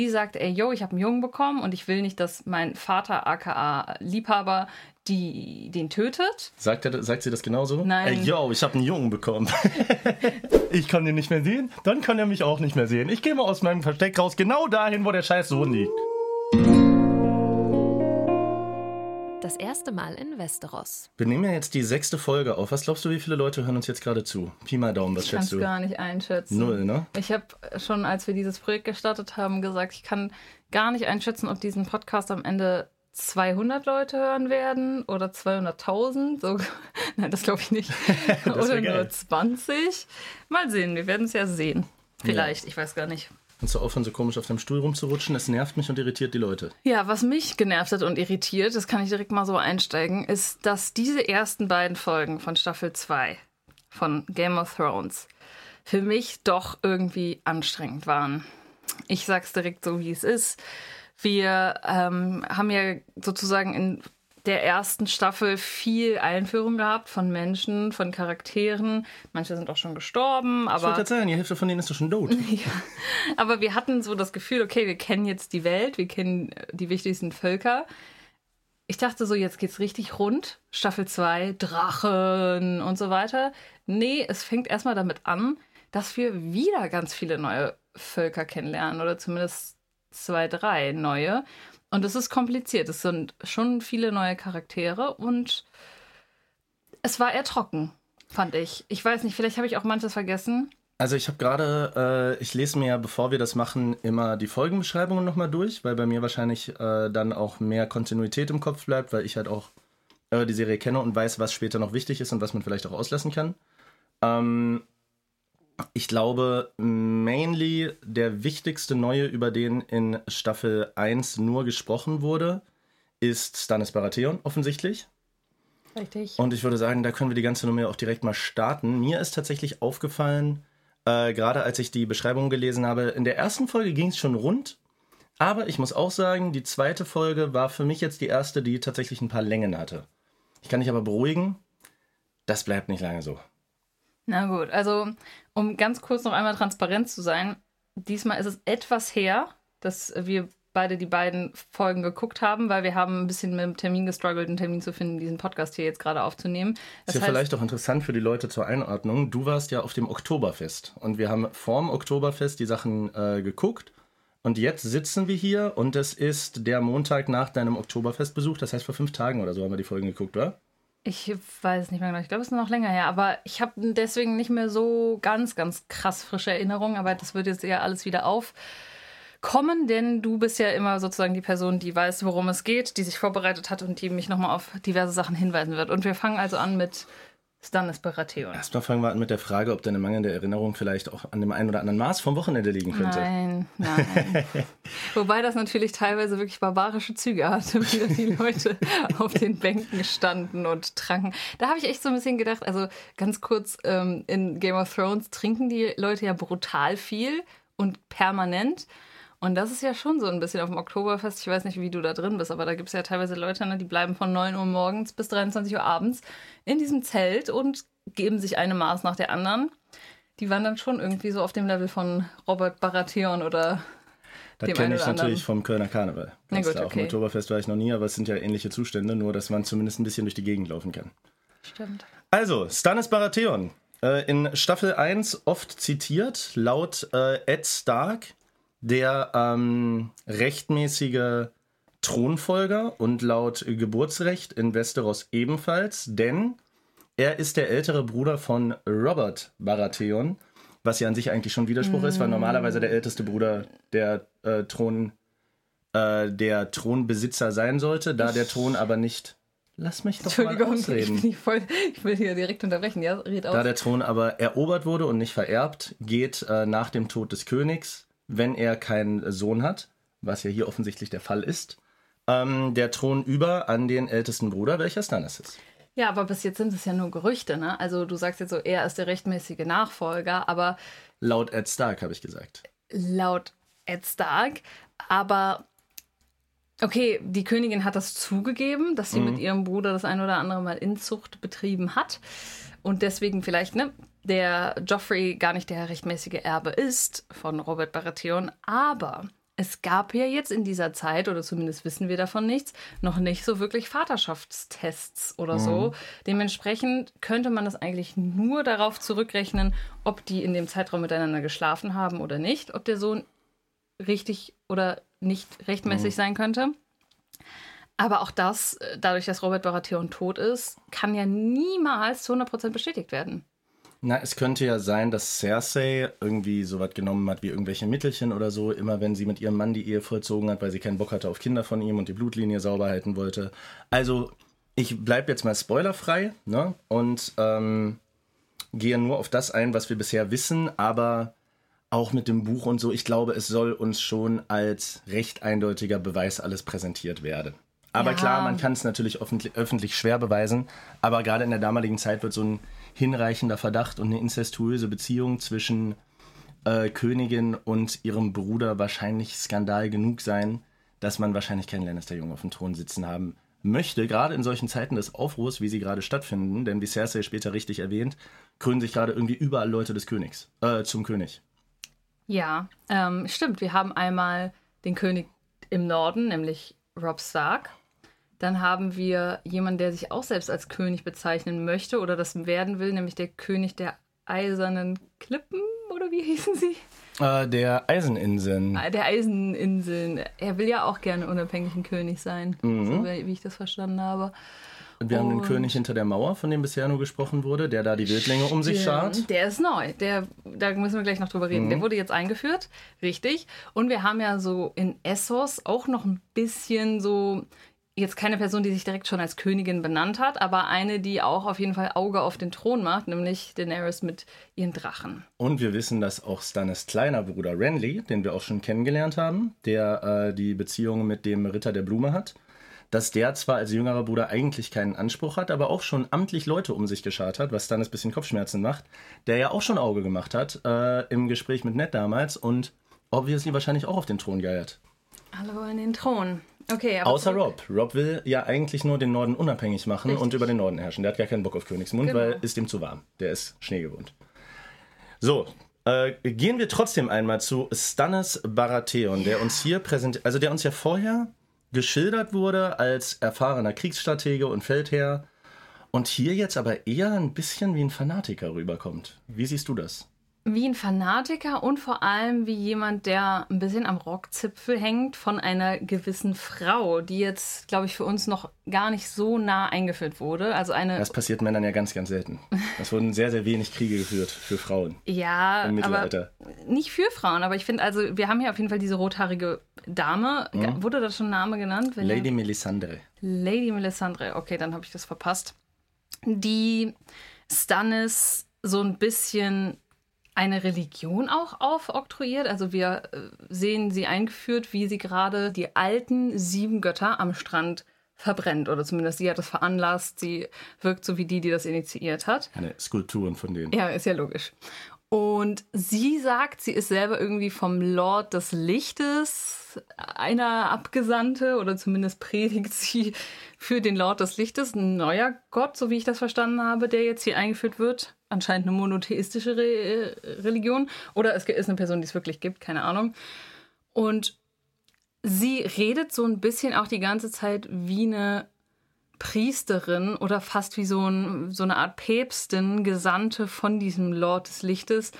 Die sagt, ey, yo, ich habe einen Jungen bekommen und ich will nicht, dass mein Vater, aka Liebhaber, die, den tötet. Sagt, er, sagt sie das genauso? Nein. Ey, yo, ich habe einen Jungen bekommen. ich kann den nicht mehr sehen, dann kann er mich auch nicht mehr sehen. Ich gehe mal aus meinem Versteck raus, genau dahin, wo der scheiß Sohn liegt. Das erste Mal in Westeros. Wir nehmen ja jetzt die sechste Folge auf. Was glaubst du, wie viele Leute hören uns jetzt gerade zu? Pi mal Daumen, was Ich kann schätzt es du? gar nicht einschätzen. Null, ne? Ich habe schon, als wir dieses Projekt gestartet haben, gesagt, ich kann gar nicht einschätzen, ob diesen Podcast am Ende 200 Leute hören werden oder 200.000. So, nein, das glaube ich nicht. oder geil. nur 20. Mal sehen, wir werden es ja sehen. Vielleicht, ich weiß gar nicht. Kannst du aufhören, so komisch auf deinem Stuhl rumzurutschen? Das nervt mich und irritiert die Leute. Ja, was mich genervt hat und irritiert, das kann ich direkt mal so einsteigen, ist, dass diese ersten beiden Folgen von Staffel 2 von Game of Thrones für mich doch irgendwie anstrengend waren. Ich sag's direkt so, wie es ist. Wir ähm, haben ja sozusagen in der ersten Staffel viel Einführung gehabt von Menschen, von Charakteren. Manche sind auch schon gestorben, Ich wollte aber gerade sagen, die Hälfte von denen ist doch schon tot. aber wir hatten so das Gefühl, okay, wir kennen jetzt die Welt, wir kennen äh, die wichtigsten Völker. Ich dachte so, jetzt geht's richtig rund. Staffel 2, Drachen und so weiter. Nee, es fängt erstmal damit an, dass wir wieder ganz viele neue Völker kennenlernen oder zumindest zwei, drei neue. Und es ist kompliziert. Es sind schon viele neue Charaktere und es war eher trocken, fand ich. Ich weiß nicht, vielleicht habe ich auch manches vergessen. Also ich habe gerade, äh, ich lese mir ja, bevor wir das machen, immer die Folgenbeschreibungen nochmal durch, weil bei mir wahrscheinlich äh, dann auch mehr Kontinuität im Kopf bleibt, weil ich halt auch äh, die Serie kenne und weiß, was später noch wichtig ist und was man vielleicht auch auslassen kann. Ähm, ich glaube, mainly der wichtigste Neue, über den in Staffel 1 nur gesprochen wurde, ist Stannis Baratheon, offensichtlich. Richtig. Und ich würde sagen, da können wir die ganze Nummer auch direkt mal starten. Mir ist tatsächlich aufgefallen, äh, gerade als ich die Beschreibung gelesen habe, in der ersten Folge ging es schon rund. Aber ich muss auch sagen, die zweite Folge war für mich jetzt die erste, die tatsächlich ein paar Längen hatte. Ich kann dich aber beruhigen, das bleibt nicht lange so. Na gut, also um ganz kurz noch einmal transparent zu sein, diesmal ist es etwas her, dass wir beide die beiden Folgen geguckt haben, weil wir haben ein bisschen mit dem Termin gestruggelt, einen Termin zu finden, diesen Podcast hier jetzt gerade aufzunehmen. Das ist ja vielleicht auch interessant für die Leute zur Einordnung. Du warst ja auf dem Oktoberfest und wir haben vorm Oktoberfest die Sachen äh, geguckt. Und jetzt sitzen wir hier und es ist der Montag nach deinem Oktoberfestbesuch. Das heißt, vor fünf Tagen oder so haben wir die Folgen geguckt, oder? Ich weiß nicht mehr genau. Ich glaube, es ist noch länger her. Aber ich habe deswegen nicht mehr so ganz, ganz krass frische Erinnerungen. Aber das wird jetzt eher alles wieder aufkommen, denn du bist ja immer sozusagen die Person, die weiß, worum es geht, die sich vorbereitet hat und die mich nochmal auf diverse Sachen hinweisen wird. Und wir fangen also an mit Stannis Baratheon. Erstmal fangen wir an mit der Frage, ob deine mangelnde Erinnerung vielleicht auch an dem einen oder anderen Maß vom Wochenende liegen könnte. Nein, nein. Wobei das natürlich teilweise wirklich barbarische Züge hatte, wie die Leute auf den Bänken standen und tranken. Da habe ich echt so ein bisschen gedacht, also ganz kurz, ähm, in Game of Thrones trinken die Leute ja brutal viel und permanent. Und das ist ja schon so ein bisschen auf dem Oktoberfest. Ich weiß nicht, wie du da drin bist, aber da gibt es ja teilweise Leute, ne, die bleiben von 9 Uhr morgens bis 23 Uhr abends in diesem Zelt und geben sich eine Maß nach der anderen. Die waren dann schon irgendwie so auf dem Level von Robert Baratheon oder Das dem kenne ich natürlich vom Kölner Karneval. Na gut, klar. Auf dem. Oktoberfest war ich noch nie, aber es sind ja ähnliche Zustände, nur dass man zumindest ein bisschen durch die Gegend laufen kann. Stimmt. Also, Stannis Baratheon. Äh, in Staffel 1 oft zitiert, laut äh, Ed Stark, der ähm, rechtmäßige Thronfolger und laut Geburtsrecht in Westeros ebenfalls, denn er ist der ältere Bruder von Robert Baratheon, was ja an sich eigentlich schon Widerspruch ist, weil normalerweise der älteste Bruder der äh, Thron äh, der Thronbesitzer sein sollte, da der Thron aber nicht. Lass mich doch mal Entschuldigung, ich, ausreden. nicht voll, ich will hier direkt unterbrechen. Ja, red Da aus. der Thron aber erobert wurde und nicht vererbt, geht äh, nach dem Tod des Königs, wenn er keinen Sohn hat, was ja hier offensichtlich der Fall ist, ähm, der Thron über an den ältesten Bruder, welcher Stannis ist. Ja, aber bis jetzt sind es ja nur Gerüchte, ne? Also du sagst jetzt so, er ist der rechtmäßige Nachfolger, aber Laut Ed Stark habe ich gesagt. laut Ed Stark. Aber okay, die Königin hat das zugegeben, dass sie mit ihrem Bruder das ein oder andere Mal Inzucht betrieben hat. Und deswegen vielleicht, ne, der Joffrey gar nicht der rechtmäßige Erbe ist von Robert Baratheon. Aber es gab ja jetzt in dieser Zeit, oder zumindest wissen wir davon nichts, noch nicht so wirklich Vaterschaftstests oder so. Dementsprechend könnte man das eigentlich nur darauf zurückrechnen, ob die in dem Zeitraum miteinander geschlafen haben oder nicht, ob der Sohn richtig oder nicht rechtmäßig sein könnte. Aber auch das, äh, dadurch, dass Robert Baratheon tot ist, kann ja niemals zu 100% bestätigt werden. Na, es könnte ja sein, dass Cersei irgendwie so was genommen hat wie irgendwelche Mittelchen oder so, immer wenn sie mit ihrem Mann die Ehe vollzogen hat, weil sie keinen Bock hatte auf Kinder von ihm und die Blutlinie sauber halten wollte. Also, ich bleibe jetzt mal spoilerfrei ne? und ähm, gehe nur auf das ein, was wir bisher wissen, aber auch mit dem Buch und so, ich glaube, es soll uns schon als recht eindeutiger Beweis alles präsentiert werden. Aber Ja. klar, man kann es natürlich öffentlich, öffentlich schwer beweisen, aber gerade in der damaligen Zeit wird so ein hinreichender Verdacht und eine incestuöse Beziehung zwischen äh, Königin und ihrem Bruder wahrscheinlich Skandal genug sein, dass man wahrscheinlich keinen Lannister-Jungen auf dem Thron sitzen haben möchte, gerade in solchen Zeiten des Aufruhrs, wie sie gerade stattfinden, denn wie Cersei später richtig erwähnt, krönen sich gerade irgendwie überall Leute des Königs, äh, zum König. Ja, ähm, stimmt. Wir haben einmal den König im Norden, nämlich Rob Stark. Dann haben wir jemanden, der sich auch selbst als König bezeichnen möchte oder das werden will, nämlich der König der eisernen Klippen oder wie hießen sie? Äh, der Eiseninseln. Ah, Der Eiseninseln. Er will ja auch gerne unabhängigen König sein, so wie ich das verstanden habe. Und wir haben den und- König hinter der Mauer, von dem bisher nur gesprochen wurde, der da die Wildlinge um sich schart. Der ist neu. Der, da müssen wir gleich noch drüber reden. Der wurde jetzt eingeführt, richtig. Und wir haben ja so in Essos auch noch ein bisschen so, jetzt keine Person, die sich direkt schon als Königin benannt hat, aber eine, die auch auf jeden Fall Auge auf den Thron macht, nämlich Daenerys mit ihren Drachen. Und wir wissen, dass auch Stannis kleiner Bruder Renly, den wir auch schon kennengelernt haben, der äh, die Beziehung mit dem Ritter der Blume hat, dass der zwar als jüngerer Bruder eigentlich keinen Anspruch hat, aber auch schon amtlich Leute um sich geschart hat, was Stannis ein bisschen Kopfschmerzen macht, der ja auch schon Auge gemacht hat äh, im Gespräch mit Ned damals und obviously wahrscheinlich auch auf den Thron geiert. Alle wollen den Thron. Okay, aber Außer zurück- Rob. Rob will ja eigentlich nur den Norden unabhängig machen und Richtig. über den Norden herrschen. Der hat gar keinen Bock auf Königsmund, Genau. weil ist ihm zu warm. Der ist Schnee gewohnt. So, äh, gehen wir trotzdem einmal zu Stannis Baratheon, der uns hier präsentiert, also der uns ja vorher geschildert wurde als erfahrener Kriegsstratege und Feldherr und hier jetzt aber eher ein bisschen wie ein Fanatiker rüberkommt. Wie siehst du das? Wie ein Fanatiker und vor allem wie jemand, der ein bisschen am Rockzipfel hängt von einer gewissen Frau, die jetzt, glaube ich, für uns noch gar nicht so nah eingeführt wurde. Also eine. Das passiert Männern ja ganz, ganz selten. Es wurden sehr, sehr wenig Kriege geführt für Frauen ja, im aber Mittelalter. nicht für Frauen, aber ich finde, also wir haben hier auf jeden Fall diese rothaarige Dame. Wurde da schon ein Name genannt? Wenn Lady Melisandre. Lady Melisandre, okay, dann habe ich das verpasst. Die Stannis so ein bisschen eine Religion auch aufoktroyiert. Also wir äh, sehen sie eingeführt, wie sie gerade die alten sieben Götter am Strand verbrennt. Oder zumindest sie hat das veranlasst. Sie wirkt so wie die, die das initiiert hat. Keine Skulpturen von denen. Ja, ist ja logisch. Und sie sagt, sie ist selber irgendwie vom Lord des Lichtes, einer Abgesandte, oder zumindest predigt sie für den Lord des Lichtes, ein neuer Gott, so wie ich das verstanden habe, der jetzt hier eingeführt wird. Anscheinend eine monotheistische Re äh, Religion. Oder es ist eine Person, die es wirklich gibt, keine Ahnung. Und sie redet so ein bisschen auch die ganze Zeit wie eine Priesterin oder fast wie so, ein, so eine Art Päpstin, Gesandte von diesem Lord des Lichtes.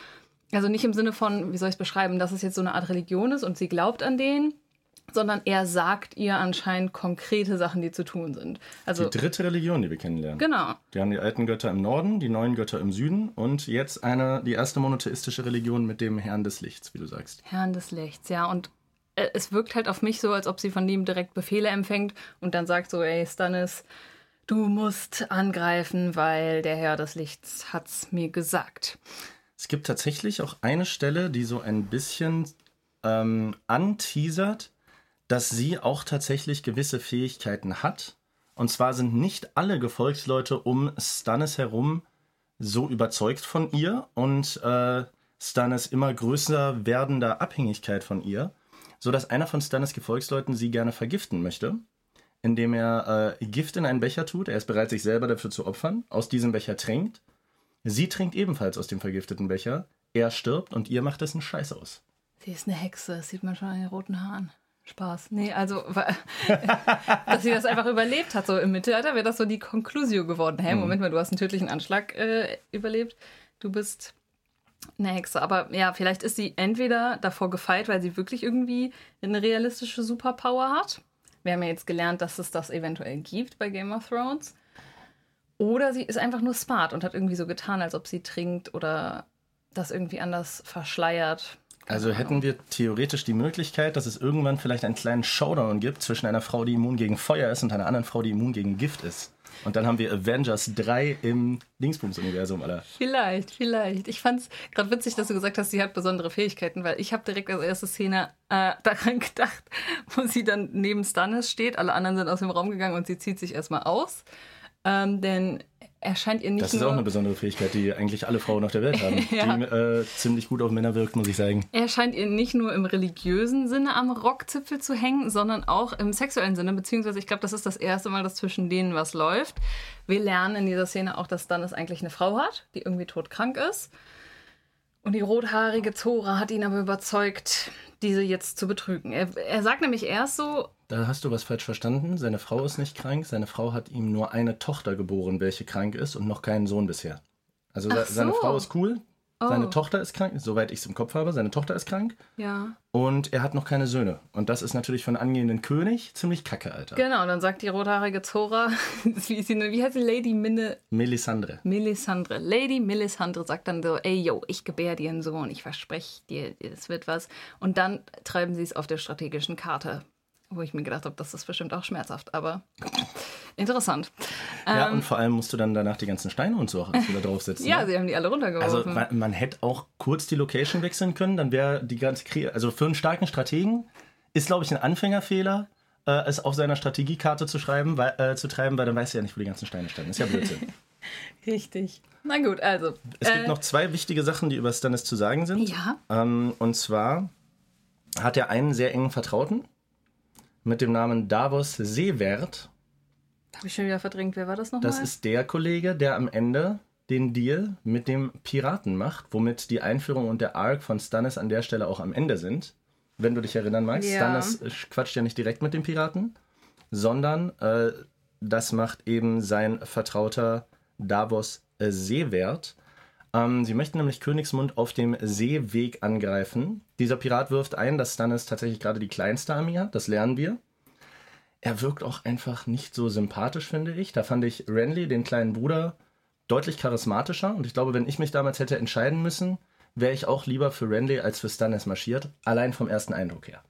Also nicht im Sinne von, wie soll ich es beschreiben, dass es jetzt so eine Art Religion ist und sie glaubt an den, sondern er sagt ihr anscheinend konkrete Sachen, die zu tun sind. Also Die dritte Religion, die wir kennenlernen. genau. Die haben die alten Götter im Norden, die neuen Götter im Süden und jetzt eine, die erste monotheistische Religion mit dem Herrn des Lichts, wie du sagst. Herrn des Lichts, ja. Und äh, es wirkt halt auf mich so, als ob sie von ihm direkt Befehle empfängt und dann sagt so, ey, Stannis, du musst angreifen, weil der Herr des Lichts hat's mir gesagt. Es gibt tatsächlich auch eine Stelle, die so ein bisschen ähm, anteasert, dass sie auch tatsächlich gewisse Fähigkeiten hat. Und zwar sind nicht alle Gefolgsleute um Stannis herum so überzeugt von ihr und äh, Stannis immer größer werdender Abhängigkeit von ihr, sodass einer von Stannis Gefolgsleuten sie gerne vergiften möchte, indem er äh, Gift in einen Becher tut. Er ist bereit, sich selber dafür zu opfern, aus diesem Becher trinkt. Sie trinkt ebenfalls aus dem vergifteten Becher. Er stirbt und ihr macht es einen Scheiß aus. Sie ist eine Hexe, das sieht man schon an den roten Haaren. Spaß. Nee, also, dass sie das einfach überlebt hat. So im Mittelalter wäre das so die Conclusio geworden. Hä, mhm. Moment mal, du hast einen tödlichen Anschlag äh, überlebt. Du bist eine Hexe. Aber ja, vielleicht ist sie entweder davor gefeit, weil sie wirklich irgendwie eine realistische Superpower hat. Wir haben ja jetzt gelernt, dass es das eventuell gibt bei Game of Thrones. Oder sie ist einfach nur smart und hat irgendwie so getan, als ob sie trinkt oder das irgendwie anders verschleiert. Also hätten wir theoretisch die Möglichkeit, dass es irgendwann vielleicht einen kleinen Showdown gibt zwischen einer Frau, die immun gegen Feuer ist und einer anderen Frau, die immun gegen Gift ist. Und dann haben wir Avengers 3 im Dingsbums-Universum, Alter. Vielleicht, vielleicht. Ich fand es gerade witzig, dass du gesagt hast, sie hat besondere Fähigkeiten, weil ich habe direkt als erste Szene äh, daran gedacht, wo sie dann neben Stannis steht. Alle anderen sind aus dem Raum gegangen und sie zieht sich erstmal aus. Ähm, denn er scheint ihr nicht Das ist auch eine besondere Fähigkeit, die eigentlich alle Frauen auf der Welt haben, ja. die äh, ziemlich gut auf Männer wirkt, muss ich sagen. Er scheint ihr nicht nur im religiösen Sinne am Rockzipfel zu hängen, sondern auch im sexuellen Sinne, beziehungsweise ich glaube, das ist das erste Mal, dass zwischen denen was läuft. Wir lernen in dieser Szene auch, dass Stannis eigentlich eine Frau hat, die irgendwie todkrank ist. Und die rothaarige Zora hat ihn aber überzeugt, diese jetzt zu betrügen. Er, er sagt nämlich erst so, da hast du was falsch verstanden. Seine Frau ist nicht krank. Seine Frau hat ihm nur eine Tochter geboren, welche krank ist und noch keinen Sohn bisher. Also so. seine Frau ist cool. Oh. Seine Tochter ist krank, soweit ich es im Kopf habe. Seine Tochter ist krank. Ja. Und er hat noch keine Söhne. Und das ist natürlich einen angehenden König ziemlich kacke, Alter. Genau, und dann sagt die rothaarige Zora, wie, sie, wie heißt sie, Lady Minne? Melisandre. Melisandre. Lady Melisandre sagt dann so, ey, yo, ich gebär dir einen Sohn, ich verspreche dir, es wird was. Und dann treiben sie es auf der strategischen Karte wo ich mir gedacht habe, das ist bestimmt auch schmerzhaft, aber interessant. Ja, ähm, und vor allem musst du dann danach die ganzen Steine und so wieder draufsetzen. ja, ne? sie haben die alle runtergeworfen. Also man, man, hätte auch kurz die Location wechseln können, dann wäre die ganze Krie also für einen starken Strategen ist, glaube ich, ein Anfängerfehler, äh, es auf seiner Strategiekarte zu schreiben, weil, äh, zu treiben, weil dann weißt du ja nicht, wo die ganzen Steine standen. Ist ja Blödsinn. Richtig. Na gut, also. Es äh, gibt noch zwei wichtige Sachen, die über Stannis zu sagen sind. Ja. Ähm, und zwar hat er einen sehr engen Vertrauten, mit dem Namen Davos Seewert. Habe ich schon wieder verdrängt. Wer war das nochmal? Das ist der Kollege, der am Ende den Deal mit dem Piraten macht, womit die Einführung und der Arc von Stannis an der Stelle auch am Ende sind. Wenn du dich erinnern magst, ja. Stannis quatscht ja nicht direkt mit dem Piraten, sondern äh, das macht eben sein Vertrauter Davos äh, Seewert. Ähm, sie möchten nämlich Königsmund auf dem Seeweg angreifen. Dieser Pirat wirft ein, dass Stannis tatsächlich gerade die kleinste Armee hat, das lernen wir. Er wirkt auch einfach nicht so sympathisch, finde ich. Da fand ich Renly, den kleinen Bruder, deutlich charismatischer. Und ich glaube, wenn ich mich damals hätte entscheiden müssen, wäre ich auch lieber für Renly als für Stannis marschiert. Allein vom ersten Eindruck her.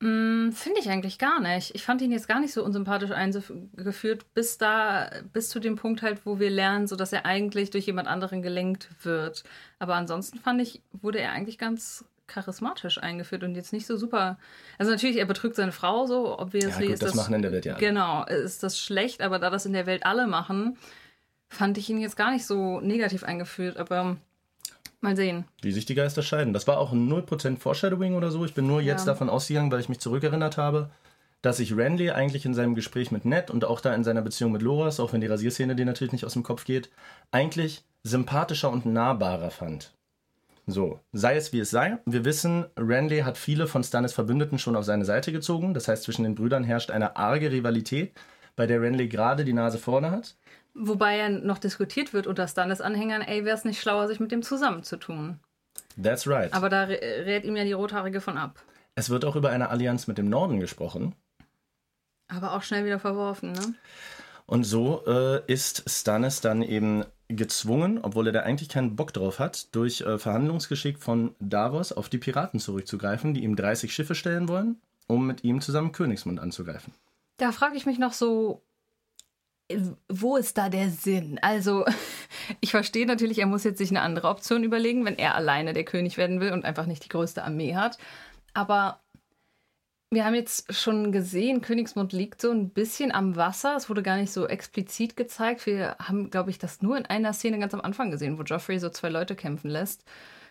Mm, Finde ich eigentlich gar nicht. Ich fand ihn jetzt gar nicht so unsympathisch eingeführt, bis da, bis zu dem Punkt halt, wo wir lernen, so dass er eigentlich durch jemand anderen gelenkt wird. Aber ansonsten fand ich, wurde er eigentlich ganz charismatisch eingeführt und jetzt nicht so super. Also natürlich, er betrügt seine Frau so, obviously ja, gut, ist das, das machen in der Welt ja. Genau, ist das schlecht, aber da das in der Welt alle machen, fand ich ihn jetzt gar nicht so negativ eingeführt. Aber Mal sehen. Wie sich die Geister scheiden. Das war auch 0% Foreshadowing oder so. Ich bin nur jetzt ja. davon ausgegangen, weil ich mich zurückerinnert habe, dass sich Randy eigentlich in seinem Gespräch mit Ned und auch da in seiner Beziehung mit Loras, auch wenn die Rasierszene dir natürlich nicht aus dem Kopf geht, eigentlich sympathischer und nahbarer fand. So, sei es wie es sei. Wir wissen, Randy hat viele von Stannis Verbündeten schon auf seine Seite gezogen. Das heißt, zwischen den Brüdern herrscht eine arge Rivalität, bei der Randy gerade die Nase vorne hat. Wobei ja noch diskutiert wird unter Standesanhängern, ey, wäre es nicht schlauer, sich mit dem zusammenzutun. That's right. Aber da rät ihm ja die Rothaarige von ab. Es wird auch über eine Allianz mit dem Norden gesprochen. Aber auch schnell wieder verworfen, ne? Und so äh, ist Stannis dann eben gezwungen, obwohl er da eigentlich keinen Bock drauf hat, durch äh, Verhandlungsgeschick von Davos auf die Piraten zurückzugreifen, die ihm 30 Schiffe stellen wollen, um mit ihm zusammen Königsmund anzugreifen. Da frage ich mich noch so, wo ist da der Sinn? Also, ich verstehe natürlich, er muss jetzt sich eine andere Option überlegen, wenn er alleine der König werden will und einfach nicht die größte Armee hat. Aber wir haben jetzt schon gesehen, Königsmund liegt so ein bisschen am Wasser. Es wurde gar nicht so explizit gezeigt. Wir haben, glaube ich, das nur in einer Szene ganz am Anfang gesehen, wo Joffrey so zwei Leute kämpfen lässt,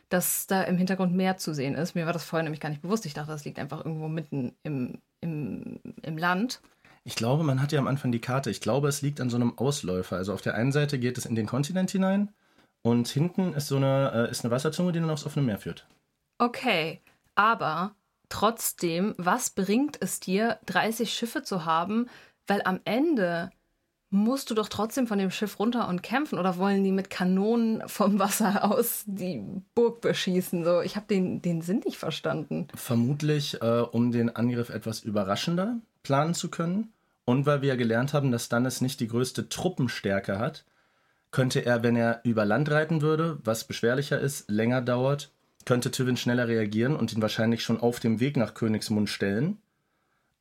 dass da im Hintergrund mehr zu sehen ist. Mir war das vorher nämlich gar nicht bewusst. Ich dachte, das liegt einfach irgendwo mitten im, im, im Land. Ich glaube, man hat ja am Anfang die Karte. Ich glaube, es liegt an so einem Ausläufer. Also auf der einen Seite geht es in den Kontinent hinein und hinten ist so eine, äh, ist eine Wasserzunge, die dann aufs offene Meer führt. Okay, aber trotzdem, was bringt es dir, 30 Schiffe zu haben? Weil am Ende musst du doch trotzdem von dem Schiff runter und kämpfen oder wollen die mit Kanonen vom Wasser aus die Burg beschießen? So, ich habe den, den Sinn nicht verstanden. Vermutlich, äh, um den Angriff etwas überraschender planen zu können. Und weil wir ja gelernt haben, dass Stannis nicht die größte Truppenstärke hat, könnte er, wenn er über Land reiten würde, was beschwerlicher ist, länger dauert, könnte Tywin schneller reagieren und ihn wahrscheinlich schon auf dem Weg nach Königsmund stellen.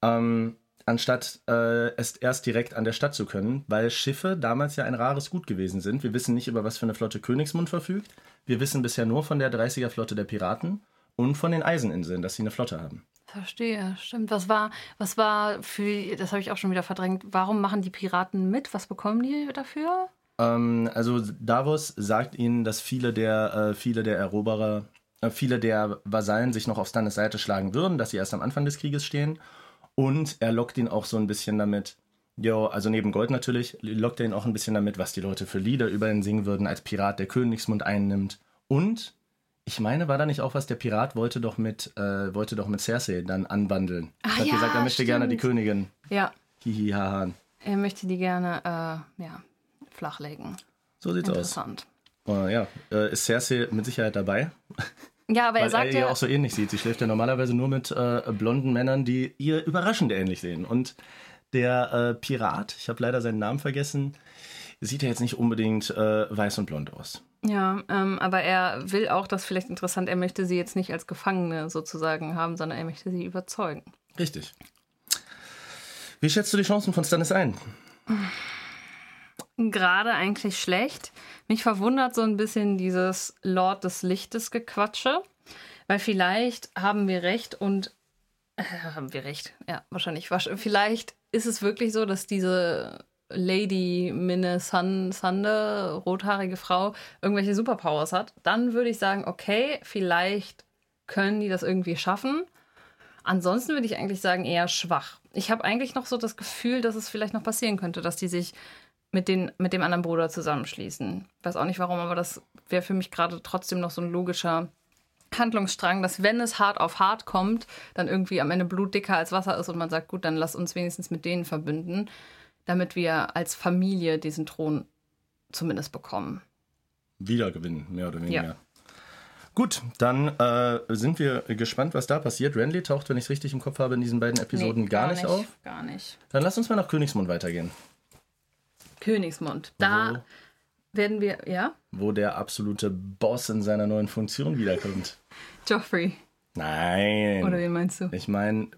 Ähm, anstatt äh, es erst direkt an der Stadt zu können, weil Schiffe damals ja ein rares Gut gewesen sind. Wir wissen nicht, über was für eine Flotte Königsmund verfügt. Wir wissen bisher nur von der 30er Flotte der Piraten und von den Eiseninseln, dass sie eine Flotte haben. Verstehe, stimmt. Was war, was war für, das habe ich auch schon wieder verdrängt, warum machen die Piraten mit? Was bekommen die dafür? Ähm, also Davos sagt ihnen, dass viele der, äh, viele der Eroberer, äh, viele der Vasallen sich noch auf Stannis Seite schlagen würden, dass sie erst am Anfang des Krieges stehen und er lockt ihn auch so ein bisschen damit, jo, also neben Gold natürlich, lockt er ihn auch ein bisschen damit, was die Leute für Lieder über ihn singen würden, als Pirat der Königsmund einnimmt. Und ich meine, war da nicht auch was, der Pirat wollte doch mit, äh, wollte doch mit Cersei dann anbandeln. Ah, hat ja, gesagt, er möchte stimmt. gerne die Königin. Ja, Hihi, haha. er möchte die gerne äh, ja, flachlegen. So sieht's aus. Interessant. Äh, ja, äh, ist Cersei mit Sicherheit dabei. Ja, aber er Weil sagt er ja, auch so ähnlich sieht. Sie schläft ja normalerweise nur mit äh, blonden Männern, die ihr überraschend ähnlich sehen. Und der äh, Pirat, ich habe leider seinen Namen vergessen, sieht ja jetzt nicht unbedingt äh, weiß und blond aus. Ja, ähm, aber er will auch, das vielleicht interessant, er möchte sie jetzt nicht als Gefangene sozusagen haben, sondern er möchte sie überzeugen. Richtig. Wie schätzt du die Chancen von Stannis ein? Gerade eigentlich schlecht. Mich verwundert so ein bisschen dieses Lord des Lichtes Gequatsche, weil vielleicht haben wir recht und äh, haben wir recht. Ja, wahrscheinlich. Vielleicht ist es wirklich so, dass diese Lady Minne Sun, Sande, rothaarige Frau, irgendwelche Superpowers hat. Dann würde ich sagen, okay, vielleicht können die das irgendwie schaffen. Ansonsten würde ich eigentlich sagen, eher schwach. Ich habe eigentlich noch so das Gefühl, dass es vielleicht noch passieren könnte, dass die sich mit, den, mit dem anderen Bruder zusammenschließen. Weiß auch nicht warum, aber das wäre für mich gerade trotzdem noch so ein logischer Handlungsstrang, dass wenn es hart auf hart kommt, dann irgendwie am Ende Blut dicker als Wasser ist und man sagt, gut, dann lass uns wenigstens mit denen verbünden, damit wir als Familie diesen Thron zumindest bekommen. Wiedergewinnen, mehr oder weniger. Ja. Gut, dann äh, sind wir gespannt, was da passiert. Renly taucht, wenn ich es richtig im Kopf habe, in diesen beiden Episoden Nee, gar, nicht auf. Gar nicht. Dann lass uns mal nach Königsmund weitergehen, Königsmund. Da werden wir, ja? wo der absolute Boss in seiner neuen Funktion wiederkommt. Joffrey. Nein. Oder wen meinst du? Ich meine,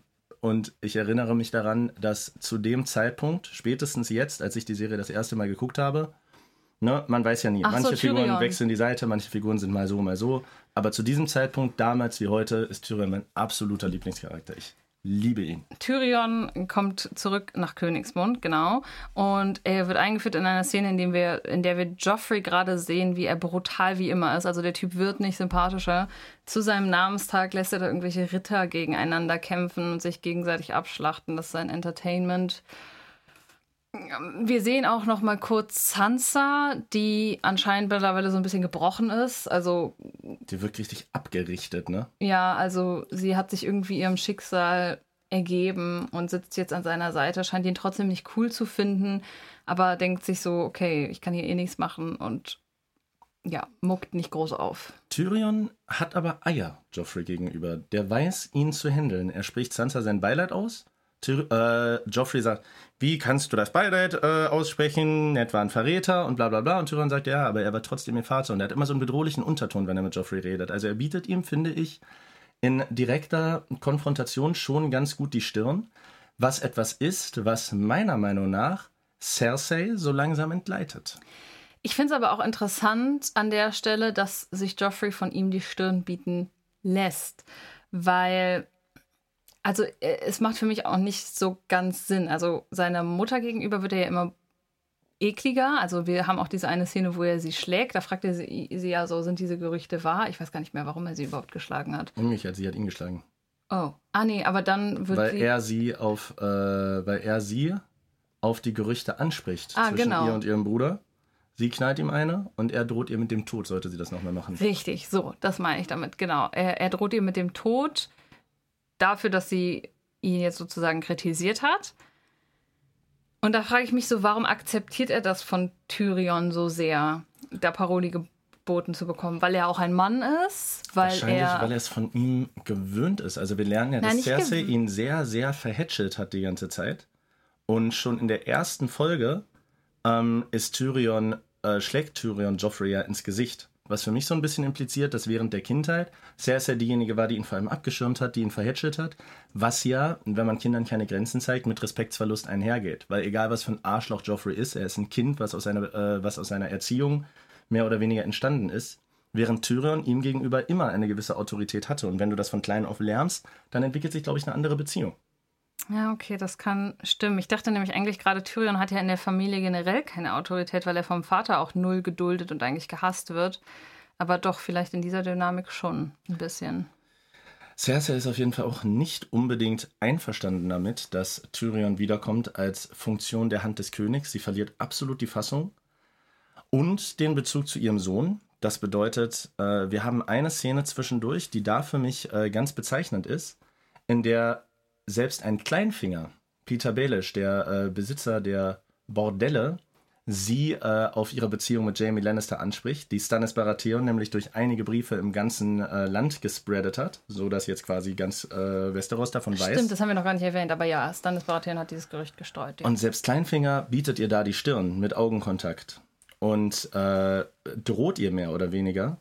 und ich erinnere mich daran, dass zu dem Zeitpunkt, spätestens jetzt, als ich die Serie das erste Mal geguckt habe, ne, man weiß ja nie, Ach so, manche Figuren Tyrion. wechseln die Seite, manche Figuren sind mal so, mal so. Aber zu diesem Zeitpunkt, damals wie heute, ist Tyrion mein absoluter Lieblingscharakter. Ich liebe ihn. Tyrion kommt zurück nach Königsmund, genau. Und er wird eingeführt in einer Szene, in, dem wir, in der wir Joffrey gerade sehen, wie er brutal wie immer ist. Also der Typ wird nicht sympathischer. Zu seinem Namenstag lässt er da irgendwelche Ritter gegeneinander kämpfen und sich gegenseitig abschlachten. Das ist sein Entertainment. Wir sehen auch noch mal kurz Sansa, die anscheinend mittlerweile so ein bisschen gebrochen ist. Also Die wirkt richtig abgerichtet, ne? ja, also sie hat sich irgendwie ihrem Schicksal ergeben und sitzt jetzt an seiner Seite, scheint ihn trotzdem nicht cool zu finden, aber denkt sich so, okay, ich kann hier eh nichts machen und ja, muckt nicht groß auf. Tyrion hat aber Eier Joffrey gegenüber. Der weiß, ihn zu handeln. Er spricht Sansa sein Beileid aus. Äh, sagt, wie kannst du das Beileid äh, aussprechen? Ned war ein Verräter und bla bla bla. Und Tyrion sagt, ja, aber er war trotzdem ihr Vater. Und er hat immer so einen bedrohlichen Unterton, wenn er mit Joffrey redet. Also er bietet ihm, finde ich, in direkter Konfrontation schon ganz gut die Stirn. Was etwas ist, was meiner Meinung nach Cersei so langsam entgleitet. Ich finde es aber auch interessant an der Stelle, dass sich Joffrey von ihm die Stirn bieten lässt, weil also äh, es macht für mich auch nicht so ganz Sinn. Also seiner Mutter gegenüber wird er ja immer ekliger. Also wir haben auch diese eine Szene, wo er sie schlägt. Da fragt er sie, sie ja so, sind diese Gerüchte wahr? Ich weiß gar nicht mehr, warum er sie überhaupt geschlagen hat. Umgekehrt, sie hat ihn geschlagen. Oh, ah nee, aber dann wird weil sie... er sie auf, äh, weil er sie auf die Gerüchte anspricht Ah, zwischen genau. ihr und ihrem Bruder. Sie knallt ihm eine und er droht ihr mit dem Tod, sollte sie das nochmal machen. Richtig, so, das meine ich damit, genau. Er, er droht ihr mit dem Tod dafür, dass sie ihn jetzt sozusagen kritisiert hat. Und da frage ich mich so, warum akzeptiert er das von Tyrion so sehr, da Paroli geboten zu bekommen? Weil er auch ein Mann ist? Weil Wahrscheinlich, er, weil er es von ihm gewöhnt ist. Also wir lernen ja, Nein, dass Cersei ihn sehr, sehr verhätschelt hat die ganze Zeit. Und schon in der ersten Folge ähm, ist Tyrion, äh, schlägt Tyrion Joffrey ja ins Gesicht. Was für mich so ein bisschen impliziert, dass während der Kindheit Cersei diejenige war, die ihn vor allem abgeschirmt hat, die ihn verhätschelt hat. Was ja, wenn man Kindern keine Grenzen zeigt, mit Respektsverlust einhergeht. Weil egal was für ein Arschloch Joffrey ist, er ist ein Kind, was aus seiner, äh, was aus seiner Erziehung mehr oder weniger entstanden ist. Während Tyrion ihm gegenüber immer eine gewisse Autorität hatte. Und wenn du das von klein auf lernst, dann entwickelt sich, glaube ich, eine andere Beziehung. Ja, okay, das kann stimmen. Ich dachte nämlich eigentlich gerade, Tyrion hat ja in der Familie generell keine Autorität, weil er vom Vater auch null geduldet und eigentlich gehasst wird. Aber doch, vielleicht in dieser Dynamik schon ein bisschen. Cersei ist auf jeden Fall auch nicht unbedingt einverstanden damit, dass Tyrion wiederkommt als Funktion der Hand des Königs. Sie verliert absolut die Fassung und den Bezug zu ihrem Sohn. Das bedeutet, äh, wir haben eine Szene zwischendurch, die da für mich äh, ganz bezeichnend ist, in der selbst ein Kleinfinger, Peter Baelish, der äh, Besitzer der Bordelle, sie äh, auf ihre Beziehung mit Jamie Lannister anspricht, die Stannis Baratheon nämlich durch einige Briefe im ganzen äh, Land gespreadet hat, so dass jetzt quasi ganz äh, Westeros davon weiß. Stimmt, das haben wir noch gar nicht erwähnt, aber ja, Stannis Baratheon hat dieses Gerücht gestreut. Ja. Und selbst Kleinfinger bietet ihr da die Stirn mit Augenkontakt und äh, droht ihr mehr oder weniger.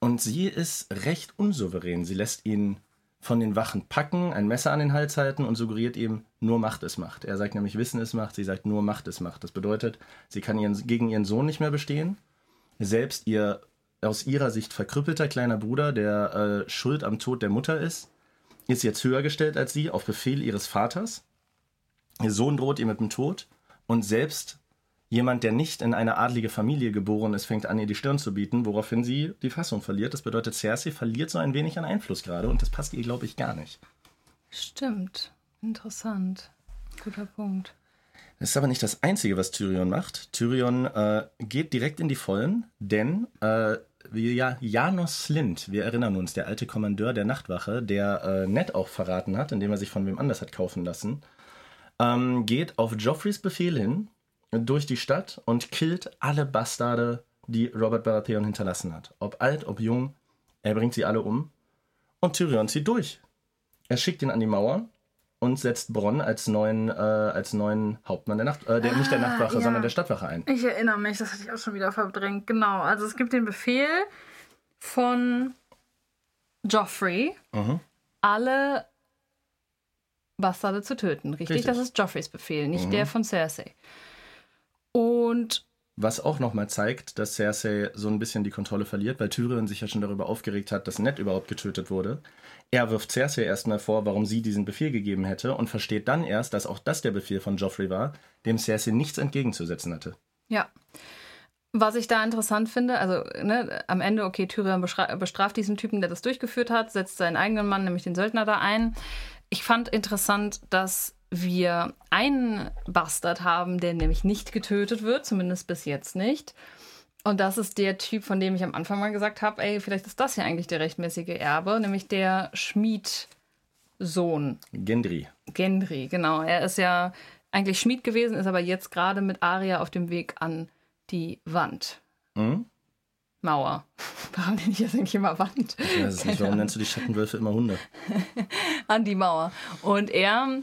Und sie ist recht unsouverän. Sie lässt ihn von den Wachen packen, ein Messer an den Hals halten und suggeriert ihm, nur Macht ist Macht. Er sagt nämlich, Wissen ist Macht, sie sagt, nur Macht ist Macht. Das bedeutet, sie kann ihren, gegen ihren Sohn nicht mehr bestehen. Selbst ihr aus ihrer Sicht verkrüppelter kleiner Bruder, der äh, schuld am Tod der Mutter ist, ist jetzt höher gestellt als sie, auf Befehl ihres Vaters. Ihr Sohn droht ihr mit dem Tod und selbst jemand, der nicht in eine adlige Familie geboren ist, fängt an, ihr die Stirn zu bieten, woraufhin sie die Fassung verliert. Das bedeutet, Cersei verliert so ein wenig an Einfluss gerade und das passt ihr, glaube ich, gar nicht. Stimmt. Interessant. Guter Punkt. Das ist aber nicht das Einzige, was Tyrion macht. Tyrion äh, geht direkt in die Vollen, denn äh, ja, Janos Slint, wir erinnern uns, der alte Kommandeur der Nachtwache, der äh, Ned auch verraten hat, indem er sich von wem anders hat kaufen lassen, ähm, geht auf Joffreys Befehl hin durch die Stadt und killt alle Bastarde, die Robert Baratheon hinterlassen hat. Ob alt, ob jung, er bringt sie alle um. Und Tyrion zieht durch. Er schickt ihn an die Mauer und setzt Bronn als neuen, äh, als neuen Hauptmann der Nacht, äh, der, nicht der Ah, Nachtwache, ja. sondern der Stadtwache ein. Ich erinnere mich, das hatte ich auch schon wieder verdrängt. Genau, also es gibt den Befehl von Joffrey, Mhm. alle Bastarde zu töten. Richtig, Richtig. das ist Joffreys Befehl, nicht Mhm. der von Cersei. Und Was auch nochmal zeigt, dass Cersei so ein bisschen die Kontrolle verliert, weil Tyrion sich ja schon darüber aufgeregt hat, dass Ned überhaupt getötet wurde. Er wirft Cersei erstmal vor, warum sie diesen Befehl gegeben hätte und versteht dann erst, dass auch das der Befehl von Joffrey war, dem Cersei nichts entgegenzusetzen hatte. Ja. Was ich da interessant finde, also ne, am Ende, okay, Tyrion bestraft diesen Typen, der das durchgeführt hat, setzt seinen eigenen Mann, nämlich den Söldner, da ein. Ich fand interessant, dass wir einen Bastard haben, der nämlich nicht getötet wird, zumindest bis jetzt nicht. Und das ist der Typ, von dem ich am Anfang mal gesagt habe, ey, vielleicht ist das ja eigentlich der rechtmäßige Erbe, nämlich der Schmiedsohn. Gendry. Gendry, genau. Er ist ja eigentlich Schmied gewesen, ist aber jetzt gerade mit Aria auf dem Weg an die Wand. Hm? Mauer. Warum nenne ich das eigentlich immer Wand? Ich weiß es nicht. Warum nennst du die Schattenwölfe immer Hunde? An die Mauer. Und er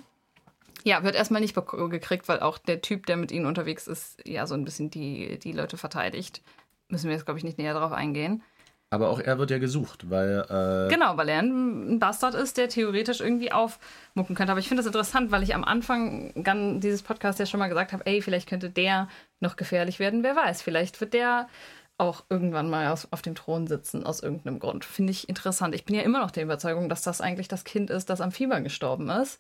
ja, wird erstmal nicht gekriegt, weil auch der Typ, der mit ihnen unterwegs ist, ja so ein bisschen die, die Leute verteidigt. Müssen wir jetzt, glaube ich, nicht näher darauf eingehen. Aber auch er wird ja gesucht, weil äh, Genau, weil er ein Bastard ist, der theoretisch irgendwie aufmucken könnte. Aber ich finde das interessant, weil ich am Anfang dieses Podcasts ja schon mal gesagt habe, ey, vielleicht könnte der noch gefährlich werden, wer weiß. Vielleicht wird der auch irgendwann mal aus, auf dem Thron sitzen, aus irgendeinem Grund. Finde ich interessant. Ich bin ja immer noch der Überzeugung, dass das eigentlich das Kind ist, das am Fieber gestorben ist.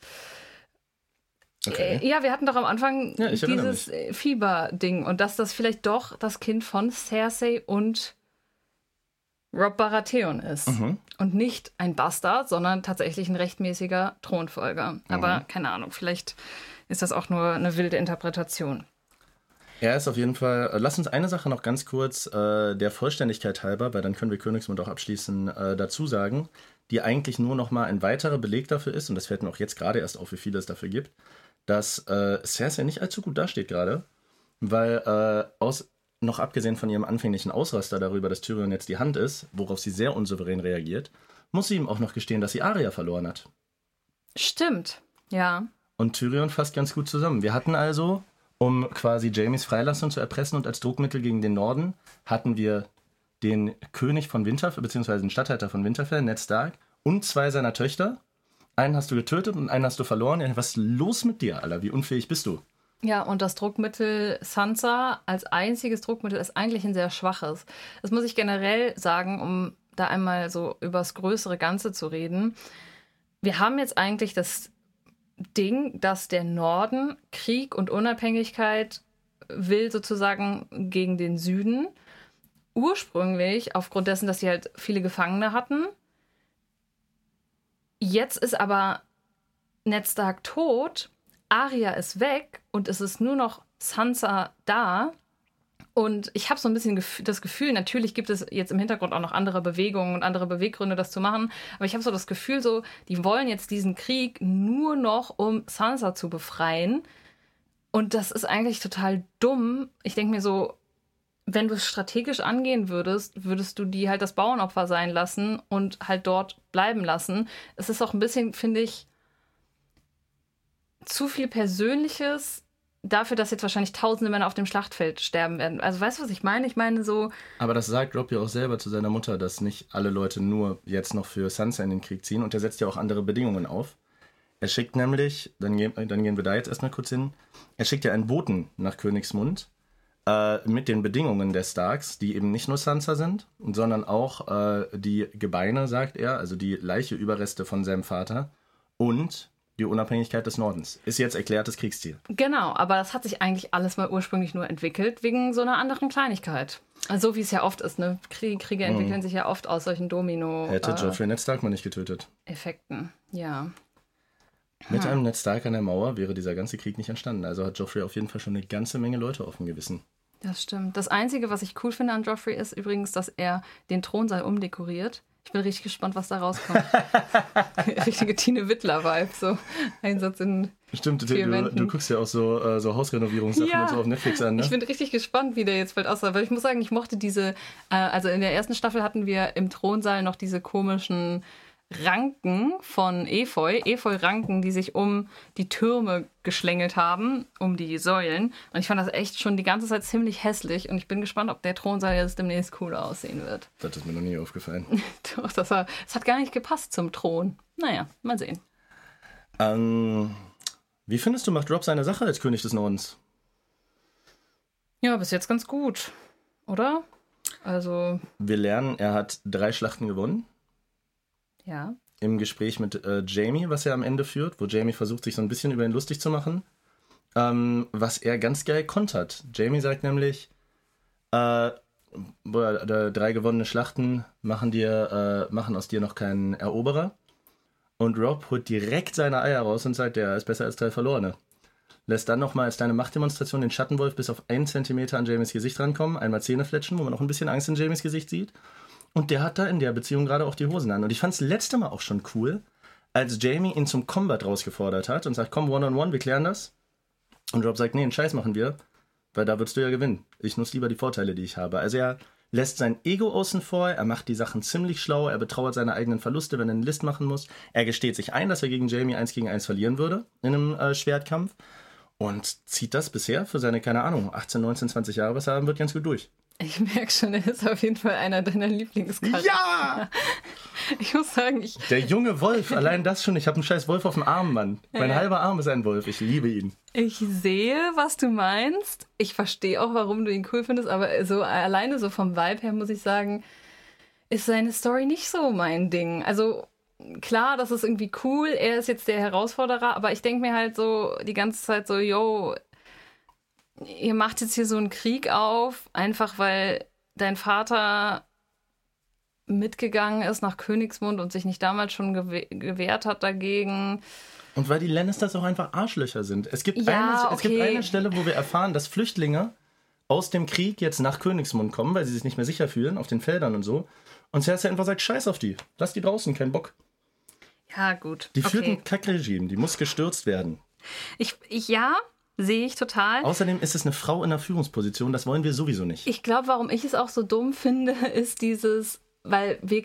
Okay. Äh, Ja, wir hatten doch am Anfang Ja, dieses äh, Fieber-Ding und dass das vielleicht doch das Kind von Cersei und Rob Baratheon ist. Mhm. Und nicht ein Bastard, sondern tatsächlich ein rechtmäßiger Thronfolger. Aber Mhm. keine Ahnung, vielleicht ist das auch nur eine wilde Interpretation. Er ist auf jeden Fall. Äh, lass uns eine Sache noch ganz kurz äh, der Vollständigkeit halber, weil dann können wir Königsmund auch abschließen, äh, dazu sagen, die eigentlich nur noch mal ein weiterer Beleg dafür ist, und das fällt mir auch jetzt gerade erst auf, wie viel es dafür gibt, dass äh, Cersei nicht allzu gut dasteht gerade, weil äh, aus, noch abgesehen von ihrem anfänglichen Ausraster darüber, dass Tyrion jetzt die Hand ist, worauf sie sehr unsouverän reagiert, muss sie ihm auch noch gestehen, dass sie Arya verloren hat. Stimmt, ja. Und Tyrion fasst ganz gut zusammen. Wir hatten also, um quasi Jamies Freilassung zu erpressen und als Druckmittel gegen den Norden, hatten wir den König von Winterfell, beziehungsweise den Stadthalter von Winterfell, Ned Stark, und zwei seiner Töchter. Einen hast du getötet und einen hast du verloren. Was ist los mit dir, Alter? Wie unfähig bist du? Ja, und das Druckmittel Sansa als einziges Druckmittel ist eigentlich ein sehr schwaches. Das muss ich generell sagen, um da einmal so übers größere Ganze zu reden. Wir haben jetzt eigentlich das Ding, dass der Norden Krieg und Unabhängigkeit will sozusagen gegen den Süden. Ursprünglich aufgrund dessen, dass sie halt viele Gefangene hatten. Jetzt ist aber Ned Stark tot, Arya ist weg und es ist nur noch Sansa da. Und ich habe so ein bisschen das Gefühl, natürlich gibt es jetzt im Hintergrund auch noch andere Bewegungen und andere Beweggründe, das zu machen. Aber ich habe so das Gefühl, so, die wollen jetzt diesen Krieg nur noch, um Sansa zu befreien. Und das ist eigentlich total dumm. Ich denke mir so, wenn du es strategisch angehen würdest, würdest du die halt das Bauernopfer sein lassen und halt dort bleiben lassen. Es ist auch ein bisschen, finde ich, zu viel Persönliches dafür, dass jetzt wahrscheinlich tausende Männer auf dem Schlachtfeld sterben werden. Also weißt du, was ich meine? Ich meine so. Aber das sagt Rob ja auch selber zu seiner Mutter, dass nicht alle Leute nur jetzt noch für Sansa in den Krieg ziehen und er setzt ja auch andere Bedingungen auf. Er schickt nämlich, dann gehen, dann gehen wir da jetzt erstmal kurz hin, er schickt ja einen Boten nach Königsmund äh, mit den Bedingungen der Starks, die eben nicht nur Sansa sind, sondern auch äh, die Gebeine, sagt er, also die Leiche Überreste von seinem Vater und die Unabhängigkeit des Nordens. Ist jetzt erklärtes Kriegsziel. Genau, aber das hat sich eigentlich alles mal ursprünglich nur entwickelt wegen so einer anderen Kleinigkeit. Also so wie es ja oft ist, ne? Kriege, Kriege mhm. entwickeln sich ja oft aus solchen Domino. Hätte äh, Joffrey Ned Stark mal nicht getötet. Effekten, ja. Mit hm. einem Ned Stark an der Mauer wäre dieser ganze Krieg nicht entstanden. Also hat Joffrey auf jeden Fall schon eine ganze Menge Leute auf dem Gewissen. Das stimmt. Das Einzige, was ich cool finde an Joffrey, ist übrigens, dass er den Thronsaal umdekoriert. Ich bin richtig gespannt, was da rauskommt. Richtige Tine Wittler-Vibe, so Einsatz in. Stimmt, du, du, guckst ja auch so, äh, so Hausrenovierungssachen ja. so auf Netflix an, ne? Ich bin richtig gespannt, wie der jetzt bald aussah. Weil ich muss sagen, ich mochte diese. Äh, also in der ersten Staffel hatten wir im Thronsaal noch diese komischen Ranken von Efeu, Efeu-Ranken, die sich um die Türme geschlängelt haben, um die Säulen. Und ich fand das echt schon die ganze Zeit ziemlich hässlich. Und ich bin gespannt, ob der Thronsaal jetzt demnächst cooler aussehen wird. Das ist mir noch nie aufgefallen. Doch, das, war, das hat gar nicht gepasst zum Thron. Naja, mal sehen. Ähm, wie findest du, macht Rob seine Sache als König des Nordens? Ja, bis jetzt ganz gut, oder? Also. Wir lernen, er hat drei Schlachten gewonnen. Ja. Im Gespräch mit äh, Jamie, was er am Ende führt, wo Jamie versucht, sich so ein bisschen über ihn lustig zu machen. Ähm, was er ganz geil kontert. Jamie sagt nämlich, äh, drei gewonnene Schlachten machen, dir, äh, machen aus dir noch keinen Eroberer. Und Rob holt direkt seine Eier raus und sagt, der ist besser als drei verlorene. Lässt dann nochmal als deine Machtdemonstration den Schattenwolf bis auf einen Zentimeter an Jamies Gesicht rankommen, einmal Zähne fletschen, wo man noch ein bisschen Angst in Jamies Gesicht sieht. Und der hat da in der Beziehung gerade auch die Hosen an. Und ich fand es letzte Mal auch schon cool, als Jamie ihn zum Combat rausgefordert hat und sagt, komm, one-on-one, on one, wir klären das. Und Rob sagt, nee, einen Scheiß machen wir, weil da würdest du ja gewinnen. Ich nutze lieber die Vorteile, die ich habe. Also er lässt sein Ego außen vor, er macht die Sachen ziemlich schlau, er betrauert seine eigenen Verluste, wenn er eine List machen muss. Er gesteht sich ein, dass er gegen Jamie 1 gegen 1 verlieren würde in einem äh, Schwertkampf und zieht das bisher für seine, keine Ahnung, 18, 19, 20 Jahre, was er haben wird, ganz gut durch. Ich merke schon, er ist auf jeden Fall einer deiner Lieblingscharaktere. Ja! Ich muss sagen, ich. Der junge Wolf, allein das schon. Ich habe einen scheiß Wolf auf dem Arm, Mann. Mein ja. halber Arm ist ein Wolf. Ich liebe ihn. Ich sehe, was du meinst. Ich verstehe auch, warum du ihn cool findest, aber so alleine so vom Vibe her muss ich sagen, ist seine Story nicht so mein Ding. Also klar, das ist irgendwie cool. Er ist jetzt der Herausforderer, aber ich denke mir halt so die ganze Zeit so, yo, ihr macht jetzt hier so einen Krieg auf, einfach weil dein Vater mitgegangen ist nach Königsmund und sich nicht damals schon gewehrt hat dagegen. Und weil die Lannisters auch einfach Arschlöcher sind. Es gibt, ja, eine, es gibt eine Stelle, wo wir erfahren, dass Flüchtlinge aus dem Krieg jetzt nach Königsmund kommen, weil sie sich nicht mehr sicher fühlen auf den Feldern und so. Und Cersei einfach sagt, scheiß auf die. Lass die draußen, kein Bock. Ja, gut. Die okay. führt ein Kackregime, die muss gestürzt werden. Ich, ich, ja, sehe ich total. Außerdem ist es eine Frau in einer Führungsposition, das wollen wir sowieso nicht. Ich glaube, warum ich es auch so dumm finde, ist dieses, weil wir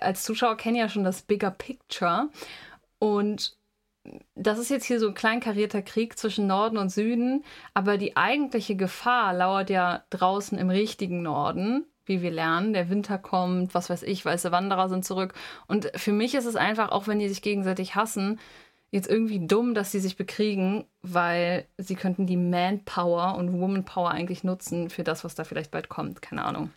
als Zuschauer kennen ja schon das Bigger Picture und das ist jetzt hier so ein kleinkarierter Krieg zwischen Norden und Süden, aber die eigentliche Gefahr lauert ja draußen im richtigen Norden, wie wir lernen. Der Winter kommt, was weiß ich, weiße Wanderer sind zurück. Und für mich ist es einfach, auch wenn die sich gegenseitig hassen, jetzt irgendwie dumm, dass sie sich bekriegen, weil sie könnten die Manpower und Womanpower eigentlich nutzen für das, was da vielleicht bald kommt. Keine Ahnung.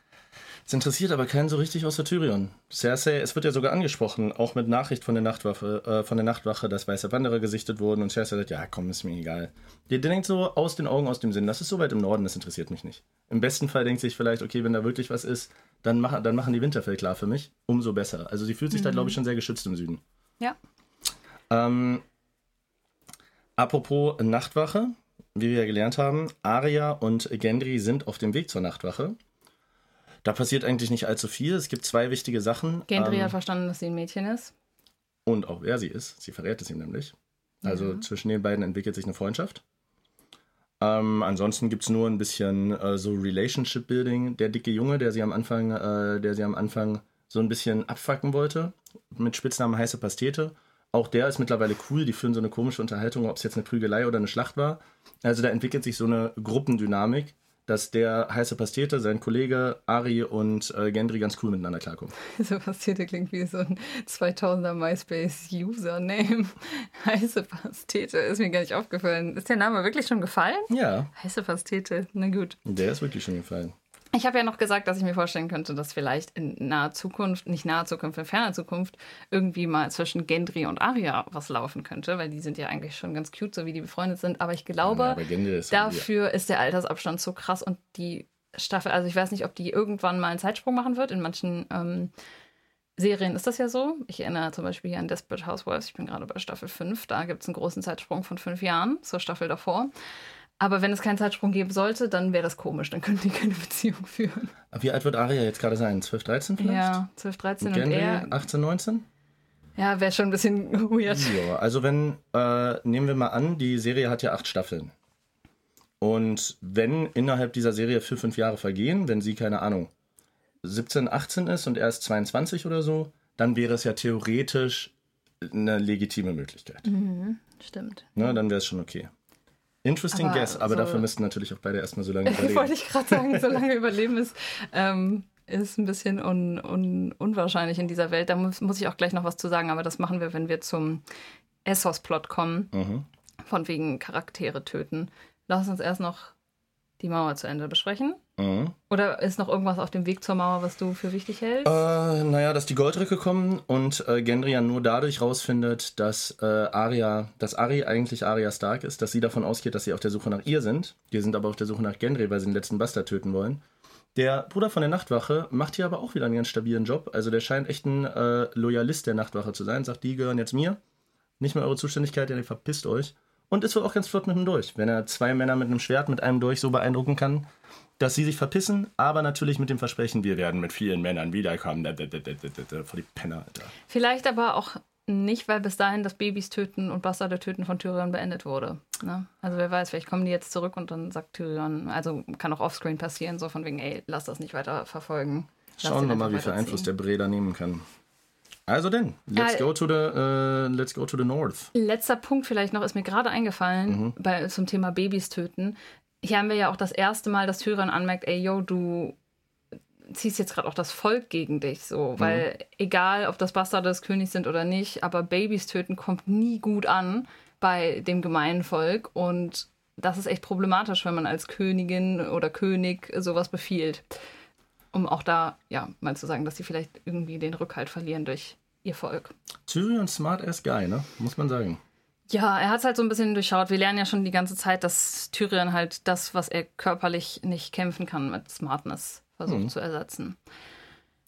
Es interessiert aber keinen so richtig außer Tyrion. Cersei, es wird ja sogar angesprochen, auch mit Nachricht von der Nachtwache, äh, von der Nachtwache, dass weiße Wanderer gesichtet wurden und Cersei sagt, ja komm, ist mir egal. Die denkt so aus den Augen, aus dem Sinn, das ist so weit im Norden, das interessiert mich nicht. Im besten Fall denkt sich vielleicht, okay, wenn da wirklich was ist, dann, mach, dann machen die Winterfell klar für mich, umso besser. Also sie fühlt sich mhm. da, glaube ich, schon sehr geschützt im Süden. Ja. Ähm, apropos Nachtwache, wie wir ja gelernt haben, Arya und Gendry sind auf dem Weg zur Nachtwache. Da passiert eigentlich nicht allzu viel. Es gibt zwei wichtige Sachen. Gendry ähm, hat verstanden, dass sie ein Mädchen ist. Und auch wer sie ist. Sie verrät es ihm nämlich. Also ja. zwischen den beiden entwickelt sich eine Freundschaft. Ähm, ansonsten gibt es nur ein bisschen äh, so Relationship Building. Der dicke Junge, der sie am Anfang, äh, der sie am Anfang so ein bisschen abfacken wollte, mit Spitznamen heiße Pastete. Auch der ist mittlerweile cool. Die führen so eine komische Unterhaltung, ob es jetzt eine Prügelei oder eine Schlacht war. Also da entwickelt sich so eine Gruppendynamik, dass der heiße Pastete, sein Kollege Ari und äh, Gendry ganz cool miteinander klarkommen. Heiße Pastete klingt wie so ein 2000er MySpace-Username. Heiße Pastete ist mir gar nicht aufgefallen. Ist der Name wirklich schon gefallen? Ja. Heiße Pastete, na gut. Der ist wirklich schon gefallen. Ich habe ja noch gesagt, dass ich mir vorstellen könnte, dass vielleicht in naher Zukunft, nicht naher Zukunft, in ferner Zukunft, irgendwie mal zwischen Gendry und Arya was laufen könnte, weil die sind ja eigentlich schon ganz cute, so wie die befreundet sind. Aber ich glaube, ja, ist dafür ist der Altersabstand so krass und die Staffel, also ich weiß nicht, ob die irgendwann mal einen Zeitsprung machen wird. In manchen ähm, Serien ist das ja so. Ich erinnere zum Beispiel hier an Desperate Housewives. Ich bin gerade bei Staffel 5. Da gibt es einen großen Zeitsprung von fünf Jahren zur Staffel davor. Aber wenn es keinen Zeitsprung geben sollte, dann wäre das komisch. Dann könnten die keine Beziehung führen. Wie alt wird Aria jetzt gerade sein? 12, 13 vielleicht? Ja, 12, 13 und, und er... 18, 19? Ja, wäre schon ein bisschen weird. Ja, also wenn, äh, nehmen wir mal an, die Serie hat ja acht Staffeln. Und wenn innerhalb dieser Serie vier, fünf Jahre vergehen, wenn sie, keine Ahnung, 17, 18 ist und er ist 22 oder so, dann wäre es ja theoretisch eine legitime Möglichkeit. Mhm, stimmt. Ne, dann wäre es schon okay. Interesting aber guess, aber so dafür müssten natürlich auch beide erstmal so lange überleben. Wollte ich gerade sagen, so lange überleben ist, ähm, ist ein bisschen un, un, unwahrscheinlich in dieser Welt. Da muss, muss ich auch gleich noch was zu sagen, aber das machen wir, wenn wir zum Essos-Plot kommen. Mhm. Von wegen Charaktere töten. Lass uns erst noch die Mauer zu Ende besprechen. Mhm. Oder ist noch irgendwas auf dem Weg zur Mauer, was du für wichtig hältst? Äh, naja, dass die Goldrücke kommen und äh, Gendry nur dadurch rausfindet, dass äh, Arya, dass Ari eigentlich Arya Stark ist, dass sie davon ausgeht, dass sie auf der Suche nach ihr sind. Die sind aber auf der Suche nach Gendry, weil sie den letzten Bastard töten wollen. Der Bruder von der Nachtwache macht hier aber auch wieder einen ganz stabilen Job. Also der scheint echt ein äh, Loyalist der Nachtwache zu sein. Sagt, die gehören jetzt mir. Nicht mehr eure Zuständigkeit, ihr verpisst euch. Und ist wohl auch ganz flott mit einem Durch. Wenn er zwei Männer mit einem Schwert mit einem Durch so beeindrucken kann, dass sie sich verpissen, aber natürlich mit dem Versprechen, wir werden mit vielen Männern wiederkommen. Vor die Penner, Alter. Vielleicht aber auch nicht, weil bis dahin das Babys töten und Bastarde töten von Tyrion beendet wurde. Ne? Also wer weiß, vielleicht kommen die jetzt zurück und dann sagt Tyrion, also kann auch offscreen passieren, so von wegen, ey, lass das nicht weiter verfolgen. Schauen wir mal, wie viel Einfluss der Breda nehmen kann. Also denn, let's, go to the, uh, let's go to the north. Letzter Punkt vielleicht noch, ist mir gerade eingefallen mhm. bei, zum Thema Babys töten. Hier haben wir ja auch das erste Mal, dass Tyrion anmerkt, ey, yo, du ziehst jetzt gerade auch das Volk gegen dich, so, weil mhm. egal, ob das Bastarde des Königs sind oder nicht, aber Babys töten kommt nie gut an bei dem gemeinen Volk und das ist echt problematisch, wenn man als Königin oder König sowas befiehlt um auch da ja mal zu sagen, dass sie vielleicht irgendwie den Rückhalt verlieren durch ihr Volk. Tyrion smart ass guy, ne? Muss man sagen. Ja, er hat es halt so ein bisschen durchschaut. Wir lernen ja schon die ganze Zeit, dass Tyrion halt das, was er körperlich nicht kämpfen kann, mit Smartness versucht hm. zu ersetzen.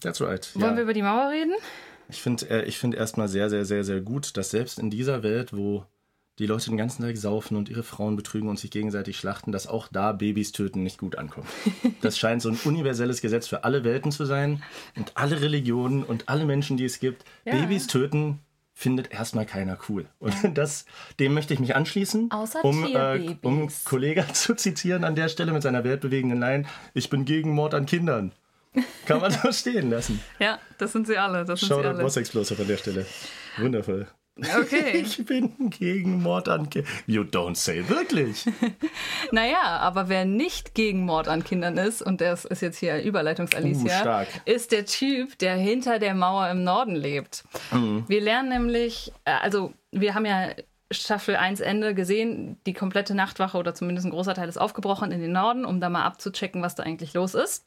That's right. Wollen ja. wir über die Mauer reden? Ich finde ich find erstmal sehr, sehr, sehr, sehr gut, dass selbst in dieser Welt, wo die Leute den ganzen Tag saufen und ihre Frauen betrügen und sich gegenseitig schlachten, dass auch da Babys töten nicht gut ankommt. Das scheint so ein universelles Gesetz für alle Welten zu sein und alle Religionen und alle Menschen, die es gibt. Ja. Babys töten findet erstmal keiner cool. Und das, dem möchte ich mich anschließen, Außer um, äh, um Kollega zu zitieren an der Stelle mit seiner weltbewegenden Line, ich bin gegen Mord an Kindern. Kann man so stehen lassen. Ja, das sind sie alle. Das sind sie Shoutout alle. Boss Explosive an der Stelle. Wundervoll. Okay. Ich bin gegen Mord an Kindern. You don't say, wirklich. Naja, aber wer nicht gegen Mord an Kindern ist, und das ist jetzt hier Überleitungs-Alicia, Uh, ist der Typ, der hinter der Mauer im Norden lebt. Mhm. Wir lernen nämlich, äh, also wir haben ja Staffel 1 Ende gesehen, die komplette Nachtwache oder zumindest ein großer Teil ist aufgebrochen in den Norden, um da mal abzuchecken, was da eigentlich los ist.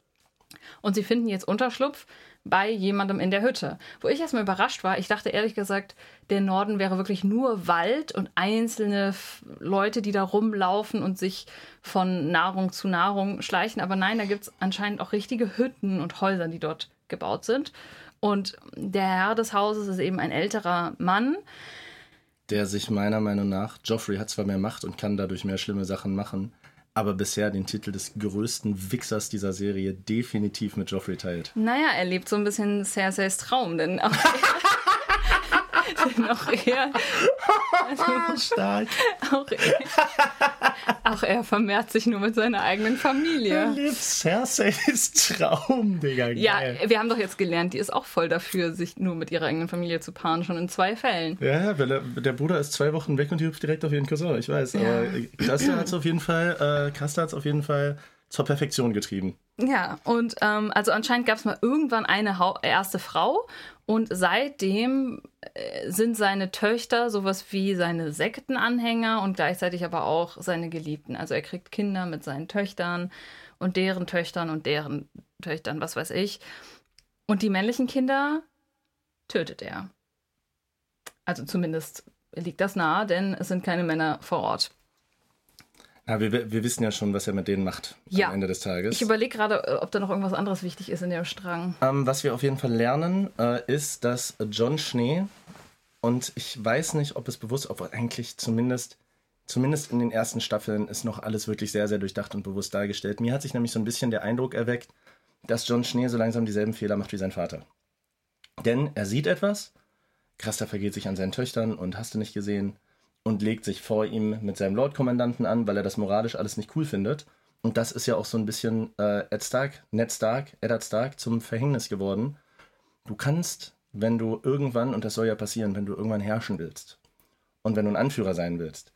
Und sie finden jetzt Unterschlupf bei jemandem in der Hütte. Wo ich erstmal überrascht war, ich dachte ehrlich gesagt, der Norden wäre wirklich nur Wald und einzelne Leute, die da rumlaufen und sich von Nahrung zu Nahrung schleichen. Aber nein, da gibt es anscheinend auch richtige Hütten und Häuser, die dort gebaut sind. Und der Herr des Hauses ist eben ein älterer Mann. Der sich meiner Meinung nach, Joffrey hat zwar mehr Macht und kann dadurch mehr schlimme Sachen machen, aber bisher den Titel des größten Wichsers dieser Serie definitiv mit Joffrey teilt. Naja, er lebt so ein bisschen Cerseis Traum, denn auch denn auch er Stark. Auch er, auch er vermehrt sich nur mit seiner eigenen Familie. lebt Cerseis Traum, Digga. Ja, Geil. wir haben doch jetzt gelernt, die ist auch voll dafür, sich nur mit ihrer eigenen Familie zu paaren, schon in zwei Fällen. Ja, weil er, der Bruder ist zwei Wochen weg und die hüpft direkt auf ihren Cousin, ich weiß. Aber Krasta hat es auf jeden Fall, äh, auf jeden Fall zur Perfektion getrieben. Ja, und ähm, also anscheinend gab es mal irgendwann eine Hau erste Frau und seitdem äh, sind seine Töchter sowas wie seine Sektenanhänger und gleichzeitig aber auch seine Geliebten. Also er kriegt Kinder mit seinen Töchtern und deren Töchtern und deren Töchtern, was weiß ich. Und die männlichen Kinder tötet er. Also zumindest liegt das nahe, denn es sind keine Männer vor Ort. Ja, wir, wir wissen ja schon, was er mit denen macht Ja. am Ende des Tages. Ich überlege gerade, äh, ob da noch irgendwas anderes wichtig ist in dem Strang. Ähm, was wir auf jeden Fall lernen, äh, ist, dass John Schnee, und ich weiß nicht, ob es bewusst, obwohl eigentlich zumindest, zumindest in den ersten Staffeln ist noch alles wirklich sehr, sehr durchdacht und bewusst dargestellt. Mir hat sich nämlich so ein bisschen der Eindruck erweckt, dass John Schnee so langsam dieselben Fehler macht wie sein Vater. Denn er sieht etwas, Krasta vergeht sich an seinen Töchtern und hast du nicht gesehen und legt sich vor ihm mit seinem Lordkommandanten an, weil er das moralisch alles nicht cool findet. Und das ist ja auch so ein bisschen äh, Ed Stark, Ned Stark, Eddard Stark zum Verhängnis geworden. Du kannst, wenn du irgendwann, und das soll ja passieren, wenn du irgendwann herrschen willst und wenn du ein Anführer sein willst,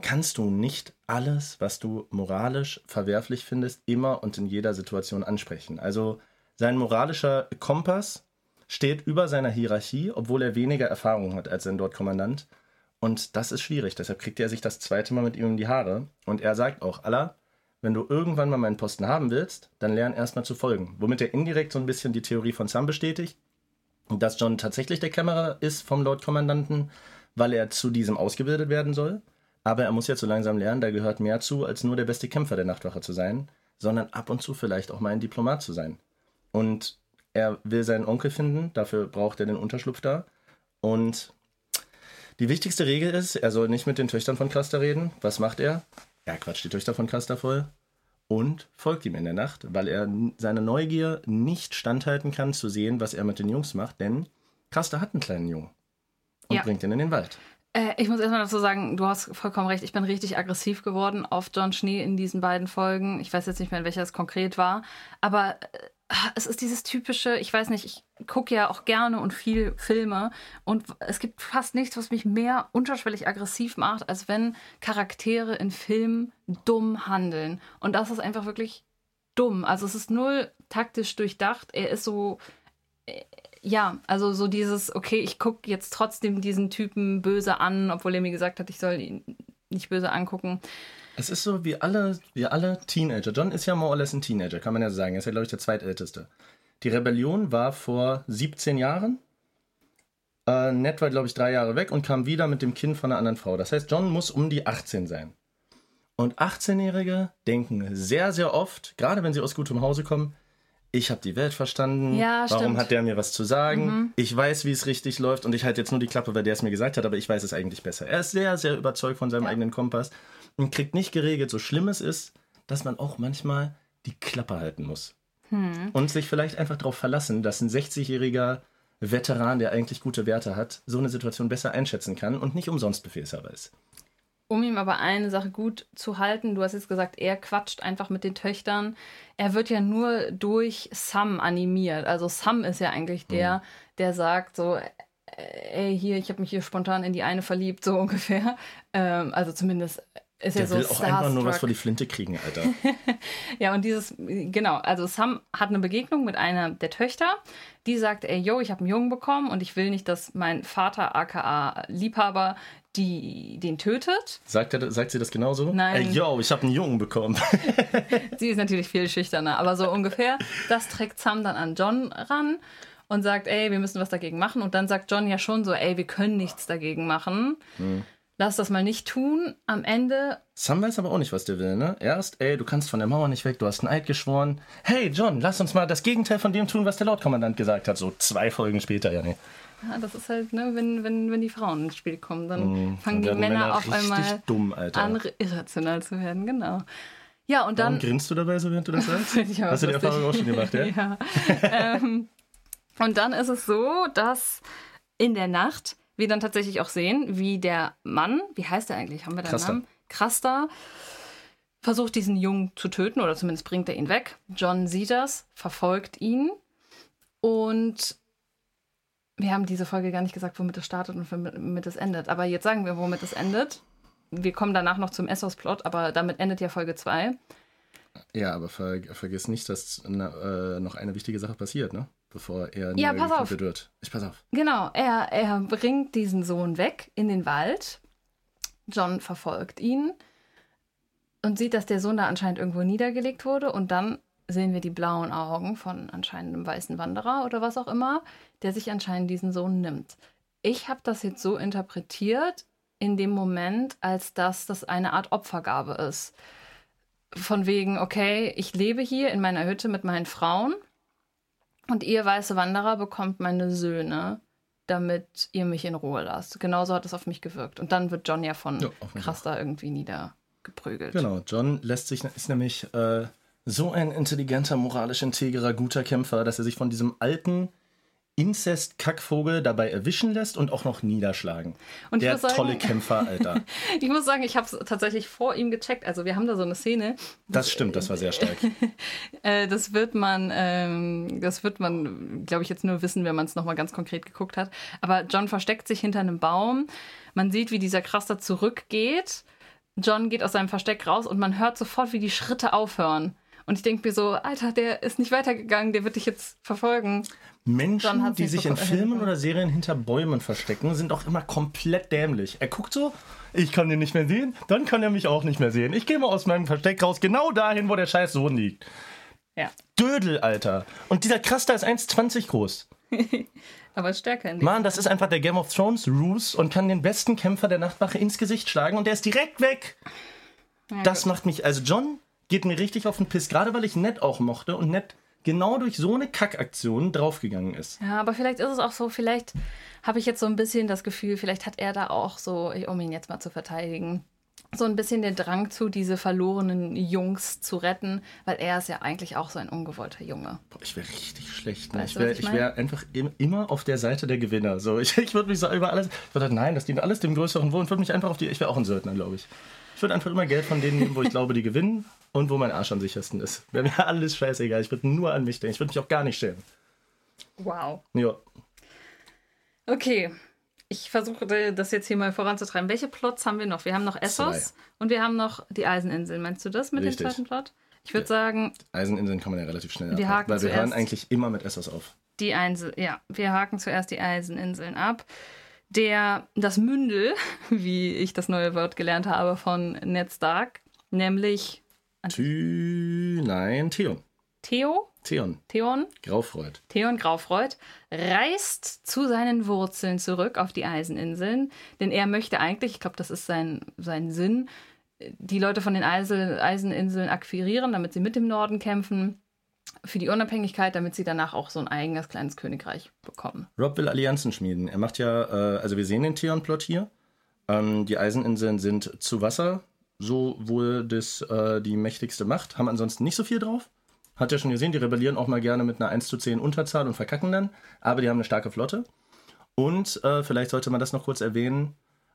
kannst du nicht alles, was du moralisch verwerflich findest, immer und in jeder Situation ansprechen. Also sein moralischer Kompass steht über seiner Hierarchie, obwohl er weniger Erfahrung hat als sein Lordkommandant. Und das ist schwierig. Deshalb kriegt er sich das zweite Mal mit ihm in die Haare. Und er sagt auch, Allah, wenn du irgendwann mal meinen Posten haben willst, dann lern erstmal zu folgen. Womit er indirekt so ein bisschen die Theorie von Sam bestätigt, dass John tatsächlich der Kämmerer ist vom Lordkommandanten, weil er zu diesem ausgebildet werden soll. Aber er muss jetzt so langsam lernen, da gehört mehr zu, als nur der beste Kämpfer der Nachtwache zu sein, sondern ab und zu vielleicht auch mal ein Diplomat zu sein. Und er will seinen Onkel finden, dafür braucht er den Unterschlupf da. Und die wichtigste Regel ist, er soll nicht mit den Töchtern von Krasta reden. Was macht er? Er quatscht die Töchter von Krasta voll und folgt ihm in der Nacht, weil er n- seine Neugier nicht standhalten kann zu sehen, was er mit den Jungs macht, denn Krasta hat einen kleinen Jungen und Ja. bringt ihn in den Wald. Äh, ich muss erstmal dazu sagen, du hast vollkommen recht. Ich bin richtig aggressiv geworden auf John Schnee in diesen beiden Folgen. Ich weiß jetzt nicht mehr, in welcher es konkret war. Aber äh, es ist dieses typische, ich weiß nicht, ich gucke ja auch gerne und viel Filme. Und es gibt fast nichts, was mich mehr unterschwellig aggressiv macht, als wenn Charaktere in Filmen dumm handeln. Und das ist einfach wirklich dumm. Also es ist null taktisch durchdacht. Er ist so ja, also so dieses, okay, ich gucke jetzt trotzdem diesen Typen böse an, obwohl er mir gesagt hat, ich soll ihn nicht böse angucken. Es ist so wie alle, wie alle Teenager. John ist ja more or less ein Teenager, kann man ja sagen. Er ist ja, glaube ich, der zweitälteste. Die Rebellion war vor 17 Jahren. Äh, Ned war, glaube ich, drei Jahre weg und kam wieder mit dem Kind von einer anderen Frau. Das heißt, John muss um die 18 sein. Und 18-Jährige denken sehr, sehr oft, gerade wenn sie aus gutem Hause kommen, ich habe die Welt verstanden. Ja, Warum stimmt. hat der mir was zu sagen? Ich weiß, wie es richtig läuft und ich halte jetzt nur die Klappe, weil der es mir gesagt hat, aber ich weiß es eigentlich besser. Er ist sehr, sehr überzeugt von seinem eigenen Kompass und kriegt nicht geregelt, so schlimm es ist, dass man auch manchmal die Klappe halten muss. Hm. Und sich vielleicht einfach darauf verlassen, dass ein 60-jähriger Veteran, der eigentlich gute Werte hat, so eine Situation besser einschätzen kann und nicht umsonst Befehlshaber ist. Um ihm aber eine Sache gut zu halten, du hast jetzt gesagt, er quatscht einfach mit den Töchtern. Er wird ja nur durch Sam animiert. Also Sam ist ja eigentlich der, Mhm. der sagt so, äh, ey, hier, ich habe mich hier spontan in die eine verliebt, so ungefähr. Ähm, also zumindest ist Der er so will auch einfach nur was starstruck. vor die Flinte kriegen, Alter. Ja, und dieses, genau, also Sam hat eine Begegnung mit einer der Töchter, die sagt, ey, yo, ich habe einen Jungen bekommen und ich will nicht, dass mein Vater, aka Liebhaber, die, den tötet. Sagt, er, sagt sie das genauso? Nein. Ey, yo, ich habe einen Jungen bekommen. Sie ist natürlich viel schüchterner, aber so ungefähr. Das trägt Sam dann an John ran und sagt, ey, wir müssen was dagegen machen. Und dann sagt John ja schon so, ey, wir können nichts dagegen machen. Lass das mal nicht tun. Am Ende, Sam weiß aber auch nicht, was der will, ne? Erst, ey, du kannst von der Mauer nicht weg, du hast einen Eid geschworen. Hey, John, lass uns mal das Gegenteil von dem tun, was der Lordkommandant gesagt hat. So zwei Folgen später, ja, nee. Ja, das ist halt, ne, wenn, wenn, wenn die Frauen ins Spiel kommen, dann fangen Dann die werden Männer, auf einmal dumm, an, irrational zu werden, genau. Ja, und Warum dann. grinst du dabei so, während du das sagst? Hast du die. Erfahrung auch schon gemacht, ja? ja. ähm, und dann ist es so, dass in der Nacht wir dann tatsächlich auch sehen, wie der Mann, wie heißt er eigentlich? Haben wir da einen. Namen? Krasta versucht diesen Jungen zu töten oder zumindest bringt er ihn weg. John sieht das, verfolgt ihn und wir haben diese Folge gar nicht gesagt, womit es startet und womit es endet. Aber jetzt sagen wir, womit es endet. Wir kommen danach noch zum Essos-Plot, aber damit endet ja Folge 2. Ja, aber ver vergiss nicht, dass na, äh, noch eine wichtige Sache passiert, ne? Bevor er Ja, pass auf. wird. Ich pass auf. Genau, er, er bringt diesen Sohn weg in den Wald. John verfolgt ihn und sieht, dass der Sohn da anscheinend irgendwo niedergelegt wurde. Und dann sehen wir die blauen Augen von anscheinend einem weißen Wanderer oder was auch immer, der sich anscheinend diesen Sohn nimmt. Ich habe das jetzt so interpretiert in dem Moment, als dass das eine Art Opfergabe ist. Von wegen, okay, ich lebe hier in meiner Hütte mit meinen Frauen und ihr weiße Wanderer bekommt meine Söhne, damit ihr mich in Ruhe lasst. Genauso hat es auf mich gewirkt. Und dann wird John ja von Ja, da irgendwie niedergeprügelt. Genau, John lässt sich, ist nämlich äh, so ein intelligenter, moralisch integrer, guter Kämpfer, dass er sich von diesem alten Inzest-Kackvogel dabei erwischen lässt und auch noch niederschlagen. Und Der sagen- tolle Kämpfer, Alter. Ich muss sagen, ich habe es tatsächlich vor ihm gecheckt. Also wir haben da so eine Szene. Das stimmt, das war sehr stark. Äh, das wird man, ähm, das wird man, glaube ich, jetzt nur wissen, wenn man es nochmal ganz konkret geguckt hat. Aber John versteckt sich hinter einem Baum. Man sieht, wie dieser Kraster zurückgeht. John geht aus seinem Versteck raus und man hört sofort, wie die Schritte aufhören. Und ich denke mir so, Alter, der ist nicht weitergegangen, der wird dich jetzt verfolgen. Menschen, die sich in. Filmen oder Serien hinter Bäumen verstecken, sind auch immer komplett dämlich. Er guckt so, ich kann den nicht mehr sehen, dann kann er mich auch nicht mehr sehen. Ich gehe mal aus meinem Versteck raus, genau dahin, wo der scheiß Sohn liegt. Ja, Dödel, Alter. Und dieser Kraster ist 1,20 groß. aber stärker in dem. Mann, das ist einfach der Game of Thrones Ruse und kann den besten Kämpfer der Nachtwache ins Gesicht schlagen und der ist direkt weg. das macht mich, also John geht mir richtig auf den Piss, gerade weil ich Ned auch mochte und Ned genau durch so eine Kackaktion draufgegangen ist. Ja, aber vielleicht ist es auch so, vielleicht habe ich jetzt so ein bisschen das Gefühl, vielleicht hat er da auch so, um ihn jetzt mal zu verteidigen, so ein bisschen den Drang zu, diese verlorenen Jungs zu retten, weil er ist ja eigentlich auch so ein ungewollter Junge. Boah, ich wäre richtig schlecht. Ne? Weißt Ich wäre ich meine? wär einfach im, immer auf der Seite der Gewinner. So, ich ich würde mich so über alles. Ich würde nein, das dient alles dem größeren Wohl und würde mich einfach auf die. Ich wäre auch ein Söldner, glaube ich. Ich würde einfach immer Geld von denen nehmen, wo ich glaube, die gewinnen und wo mein Arsch am sichersten ist. Wäre mir alles scheißegal. Ich würde nur an mich denken. Ich würde mich auch gar nicht schämen. Wow. Ja. Okay. Ich versuche das jetzt hier mal voranzutreiben. Welche Plots haben wir noch? Wir haben noch Essos Zwei. und wir haben noch die Eiseninseln. Meinst du das mit Richtig. dem zweiten Plot? Ich würde sagen, Eiseninseln kann man ja relativ schnell Wir abhaken, haken weil wir hören eigentlich immer mit Essos auf. Die Einsel, ja, wir haken zuerst die Eiseninseln ab. Der, das Mündel, wie ich das neue Wort gelernt habe von Ned Stark, nämlich Tü, nein, Theon. Theo, Theon, Theon, Graufreud. Theon Graufreud, reist zu seinen Wurzeln zurück auf die Eiseninseln, denn er möchte eigentlich, ich glaube, das ist sein, sein Sinn, die Leute von den Eisel, Eiseninseln akquirieren, damit sie mit dem Norden kämpfen. Für die Unabhängigkeit, damit sie danach auch so ein eigenes kleines Königreich bekommen. Rob will Allianzen schmieden. Er macht ja, äh, also wir sehen den Theon-Plot hier. Ähm, die Eiseninseln sind zu Wasser, so wohl das äh, die mächtigste Macht, haben ansonsten nicht so viel drauf. Hat ja schon gesehen, die rebellieren auch mal gerne mit einer 1 zu 10 Unterzahl und verkacken dann, aber die haben eine starke Flotte. Und äh, vielleicht sollte man das noch kurz erwähnen,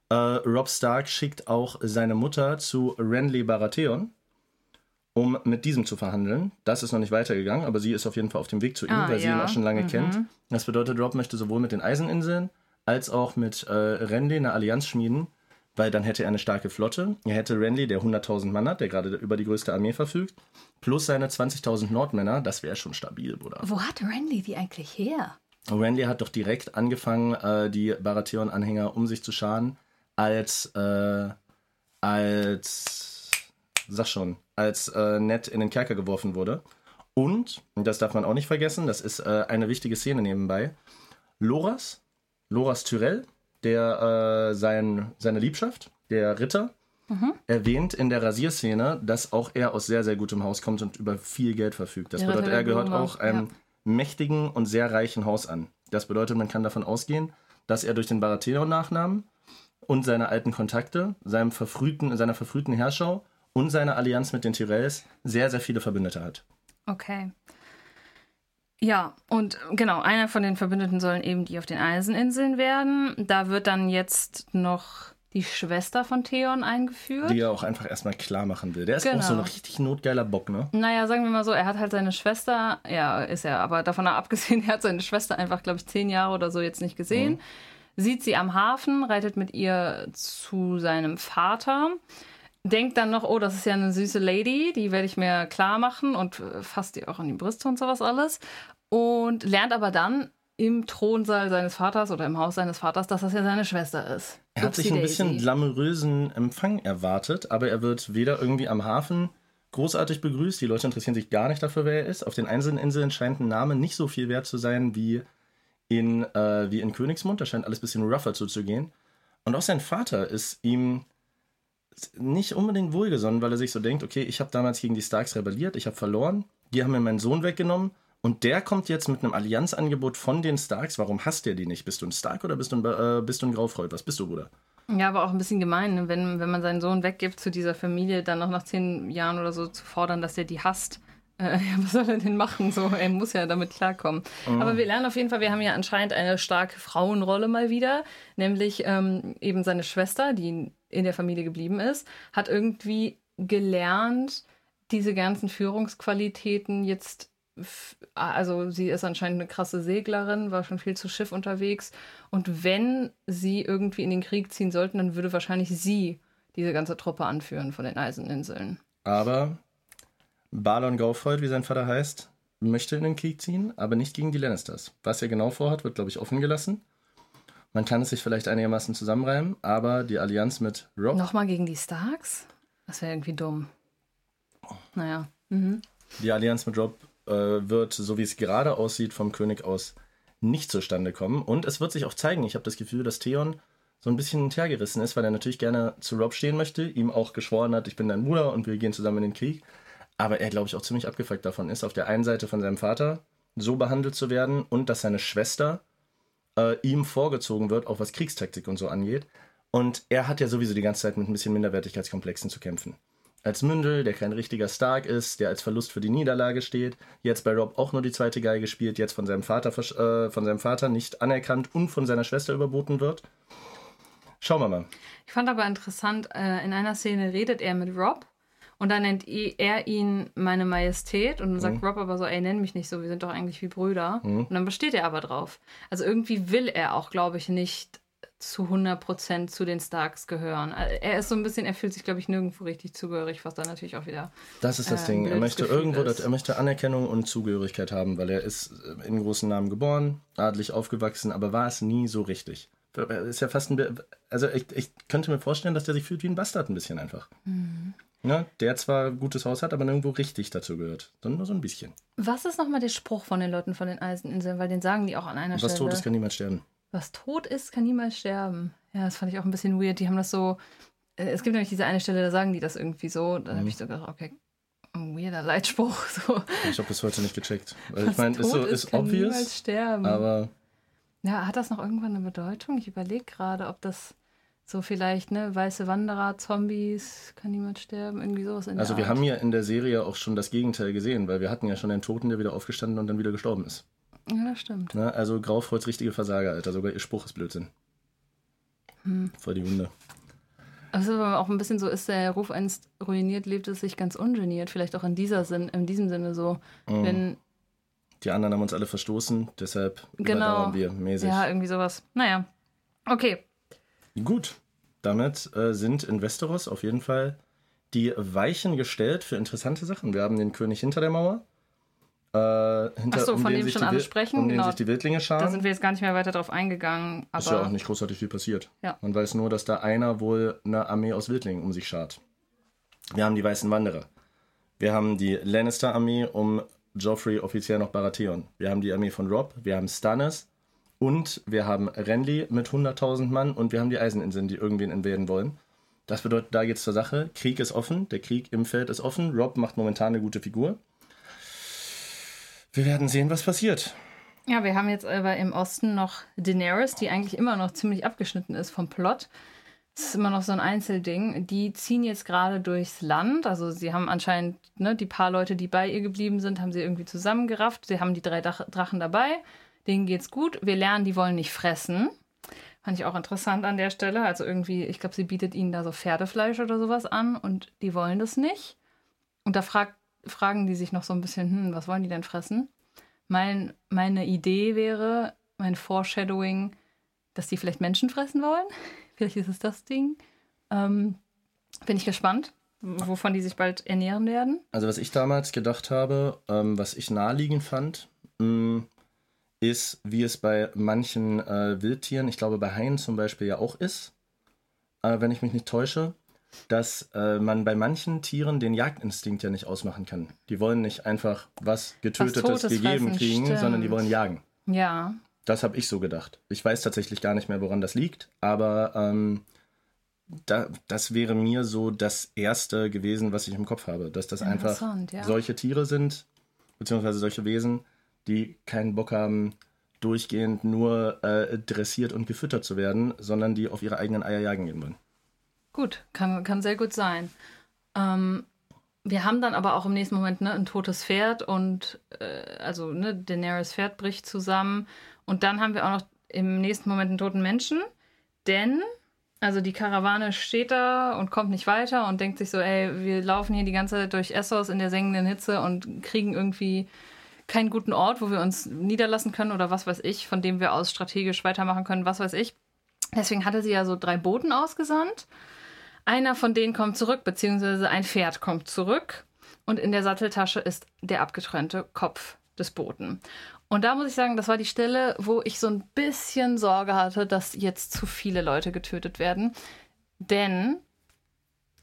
äh, Rob Stark schickt auch seine Mutter zu Renly Baratheon, um mit diesem zu verhandeln. Das ist noch nicht weitergegangen, aber sie ist auf jeden Fall auf dem Weg zu ihm, Ah, weil sie ihn ja. auch schon lange Mhm. kennt. Das bedeutet, Rob möchte sowohl mit den Eiseninseln als auch mit äh, Renly eine Allianz schmieden, weil dann hätte er eine starke Flotte. Er hätte Renly, der 100.000 Mann hat, der gerade über die größte Armee verfügt, plus seine 20.000 Nordmänner. Das wäre schon stabil, Bruder. Wo hat Randy die eigentlich her? Renly hat doch direkt angefangen, äh, die Baratheon-Anhänger um sich zu scharen, als, äh, als, sag schon, als äh, Ned in den Kerker geworfen wurde. Und, und das darf man auch nicht vergessen, das ist äh, eine wichtige Szene nebenbei, Loras, Loras Tyrell, der äh, sein, seine Liebschaft, der Ritter, erwähnt in der Rasierszene, dass auch er aus sehr, sehr gutem Haus kommt und über viel Geld verfügt. Das Der bedeutet, er gehört auch einem mächtigen und sehr reichen Haus an. Das bedeutet, man kann davon ausgehen, dass er durch den Baratheon-Nachnamen und seine alten Kontakte, seinem verfrühten, seiner verfrühten Herrschau und seiner Allianz mit den Tyrells sehr, sehr viele Verbündete hat. Okay. Ja, und genau, einer von den Verbündeten sollen eben die auf den Eiseninseln werden. Da wird dann jetzt noch die Schwester von Theon eingeführt. Die er auch einfach erstmal klar machen will. Der ist auch Genau. so ein richtig notgeiler Bock, ne? Naja, sagen wir mal so, er hat halt seine Schwester, ja, ist er, aber davon abgesehen, er hat seine Schwester einfach, glaube ich, zehn Jahre oder so jetzt nicht gesehen. Sieht sie am Hafen, reitet mit ihr zu seinem Vater, denkt dann noch, oh, das ist ja eine süße Lady, die werde ich mir klar machen und äh, fasst die auch an die Brüste und sowas alles. Und lernt aber dann im Thronsaal seines Vaters oder im Haus seines Vaters, dass das ja seine Schwester ist. Er hat sich ein bisschen glamourösen Empfang erwartet, aber er wird weder irgendwie am Hafen großartig begrüßt. Die Leute interessieren sich gar nicht dafür, wer er ist. Auf den einzelnen Inseln scheint ein Name nicht so viel wert zu sein wie in, äh, wie in Königsmund. Da scheint alles ein bisschen rougher zuzugehen. Und auch sein Vater ist ihm nicht unbedingt wohlgesonnen, weil er sich so denkt, okay, ich habe damals gegen die Starks rebelliert, ich habe verloren, die haben mir meinen Sohn weggenommen und der kommt jetzt mit einem Allianzangebot von den Starks. Warum hasst der die nicht? Bist du ein Stark oder bist du ein, äh, bist du ein Graufreud? Was bist du, Bruder? Ja, aber auch ein bisschen gemein, ne? wenn, wenn man seinen Sohn weggibt zu dieser Familie, dann noch nach zehn Jahren oder so zu fordern, dass er die hasst. Äh, ja, was soll er denn machen? So, er muss ja damit klarkommen. Aber wir lernen auf jeden Fall, wir haben ja anscheinend eine starke Frauenrolle mal wieder, nämlich ähm, eben seine Schwester, die in der Familie geblieben ist, hat irgendwie gelernt, diese ganzen Führungsqualitäten jetzt also sie ist anscheinend eine krasse Seglerin, war schon viel zu Schiff unterwegs. Und wenn sie irgendwie in den Krieg ziehen sollten, dann würde wahrscheinlich sie diese ganze Truppe anführen von den Eiseninseln. Aber Balon Gaufreud, wie sein Vater heißt, möchte in den Krieg ziehen, aber nicht gegen die Lannisters. Was er genau vorhat, wird, glaube ich, offen gelassen. Man kann es sich vielleicht einigermaßen zusammenreimen, aber die Allianz mit Rob, Nochmal gegen die Starks? Das wäre irgendwie dumm. Naja. Mhm. die Allianz mit Rob äh, wird, so wie es gerade aussieht, vom König aus nicht zustande kommen. Und es wird sich auch zeigen. Ich habe das Gefühl, dass Theon so ein bisschen hintergerissen ist, weil er natürlich gerne zu Rob stehen möchte, ihm auch geschworen hat, ich bin dein Bruder und wir gehen zusammen in den Krieg. Aber er, glaube ich, auch ziemlich abgefuckt davon ist, auf der einen Seite von seinem Vater so behandelt zu werden und dass seine Schwester äh, ihm vorgezogen wird, auch was Kriegstaktik und so angeht. Und er hat ja sowieso die ganze Zeit mit ein bisschen Minderwertigkeitskomplexen zu kämpfen. Als Mündel, der kein richtiger Stark ist, der als Verlust für die Niederlage steht, jetzt bei Rob auch nur die zweite Geige spielt, jetzt von seinem Vater, äh, von seinem Vater nicht anerkannt und von seiner Schwester überboten wird. Schauen wir mal. Ich fand aber interessant, äh, in einer Szene redet er mit Rob und dann nennt er ihn meine Majestät und dann sagt Rob aber so, ey, nenn mich nicht so, wir sind doch eigentlich wie Brüder. Und dann besteht er aber drauf. Also irgendwie will er auch, glaube ich, nicht zu 100% zu den Starks gehören. Also Er ist so ein bisschen, er fühlt sich, glaube ich, nirgendwo richtig zugehörig, was dann natürlich auch wieder Das ist das Äh, Ding. Er möchte Gefühl irgendwo, das, er möchte Anerkennung und Zugehörigkeit haben, weil er ist äh, in großen Namen geboren, adelig aufgewachsen, aber war es nie so richtig. Er Ist ja fast ein, Be- also ich, ich könnte mir vorstellen, dass der sich fühlt wie ein Bastard ein bisschen einfach. Mhm. Ja, der zwar gutes Haus hat, aber nirgendwo richtig dazu gehört, sondern nur so ein bisschen. Was ist nochmal der Spruch von den Leuten von den Eiseninseln? Weil den sagen die auch an einer Was Stelle. tot ist, kann niemand sterben. Was tot ist, kann niemals sterben. Ja, das fand ich auch ein bisschen weird. Die haben das so. äh, Es gibt nämlich diese eine Stelle, da sagen die das irgendwie so. Dann habe ich so gedacht, okay, Ein weirder Leitspruch. So. Ich habe bis heute nicht gecheckt. Was ich meine, ist so tot ist kann obvious, niemals sterben. aber Ja, hat das noch irgendwann eine Bedeutung? Ich überlege gerade, ob das so vielleicht, ne, weiße Wanderer, Zombies, kann niemand sterben, irgendwie sowas in also wir Art. haben ja in der Serie auch schon das Gegenteil gesehen, weil wir hatten ja schon den Toten, der wieder aufgestanden und dann wieder gestorben ist. Ja, das stimmt. Ne? Also Graufreuz richtige Versager, Alter. Sogar ihr Spruch ist Blödsinn. Hm. Voll die Hunde. Also aber auch ein bisschen so ist der Ruf einst ruiniert, lebt es sich ganz ungeniert. Vielleicht auch in dieser Sinn, in diesem Sinne so. Mhm. Wenn, Die anderen haben uns alle verstoßen, deshalb Genau. wir mäßig. ja, irgendwie sowas. Naja. Okay. Gut, damit äh, sind in Westeros auf jeden Fall die Weichen gestellt für interessante Sachen. Wir haben den König hinter der Mauer. Äh, hinter, Ach so, von dem schon alle sprechen, Um den genau. sich die Wildlinge Da scharen. sind wir jetzt gar nicht mehr weiter drauf eingegangen. Ist ja auch nicht großartig viel passiert. Ja. Man weiß nur, dass da einer wohl eine Armee aus Wildlingen um sich schart. Wir haben die Weißen Wanderer. Wir haben die Lannister-Armee um Joffrey, offiziell noch Baratheon. Wir haben die Armee von Robb, wir haben Stannis und wir haben Renly mit 100.000 Mann und wir haben die Eiseninseln, die irgendwen invaden wollen. Das bedeutet, da geht's zur Sache. Krieg ist offen, der Krieg im Feld ist offen. Robb macht momentan eine gute Figur. Wir werden sehen, was passiert. Ja, wir haben jetzt aber im Osten noch Daenerys, die eigentlich immer noch ziemlich abgeschnitten ist vom Plot. Das ist immer noch so ein Einzelding. Die ziehen jetzt gerade durchs Land. Also sie haben anscheinend, ne, die paar Leute, die bei ihr geblieben sind, haben sie irgendwie zusammengerafft. Sie haben die drei Drachen dabei. Denen geht's gut. Wir lernen, die wollen nicht fressen. Fand ich auch interessant an der Stelle. Also irgendwie, ich glaube, sie bietet ihnen da so Pferdefleisch oder sowas an und die wollen das nicht. Und da frag, fragen die sich noch so ein bisschen, hm, was wollen die denn fressen? Mein, meine Idee wäre, mein Foreshadowing, dass die vielleicht Menschen fressen wollen. Vielleicht ist es das Ding. Ähm, bin ich gespannt, wovon die sich bald ernähren werden. Also was ich damals gedacht habe, ähm, was ich naheliegend fand, mh, ist, wie es bei manchen äh, Wildtieren, ich glaube bei Haien zum Beispiel ja auch ist, äh, wenn ich mich nicht täusche, dass äh, man bei manchen Tieren den Jagdinstinkt ja nicht ausmachen kann. Die wollen nicht einfach was Getötetes Totes gegeben fressen, kriegen, stimmt. sondern die wollen jagen. Ja, Das habe ich so gedacht. Ich weiß tatsächlich gar nicht mehr, woran das liegt, aber ähm, da, das wäre mir so das Erste gewesen, was ich im Kopf habe, dass das einfach ja. solche Tiere sind, beziehungsweise solche Wesen, die keinen Bock haben, durchgehend nur äh, dressiert und gefüttert zu werden, sondern die auf ihre eigenen Eier jagen gehen wollen. gut, kann, kann sehr gut sein. Ähm, wir haben dann aber auch im nächsten Moment ne, ein totes Pferd und äh, also ne, Daenerys Pferd bricht zusammen. Und dann haben wir auch noch im nächsten Moment einen toten Menschen, denn also die Karawane steht da und kommt nicht weiter und denkt sich so, ey, wir laufen hier die ganze Zeit durch Essos in der sengenden Hitze und kriegen irgendwie keinen guten Ort, wo wir uns niederlassen können oder was weiß ich, von dem wir aus strategisch weitermachen können, was weiß ich. Deswegen hatte sie ja so drei Boten ausgesandt. Einer von denen kommt zurück, beziehungsweise ein Pferd kommt zurück. Und in der Satteltasche ist der abgetrennte Kopf des Boten. Und da muss ich sagen, das war die Stelle, wo ich so ein bisschen Sorge hatte, dass jetzt zu viele Leute getötet werden. Denn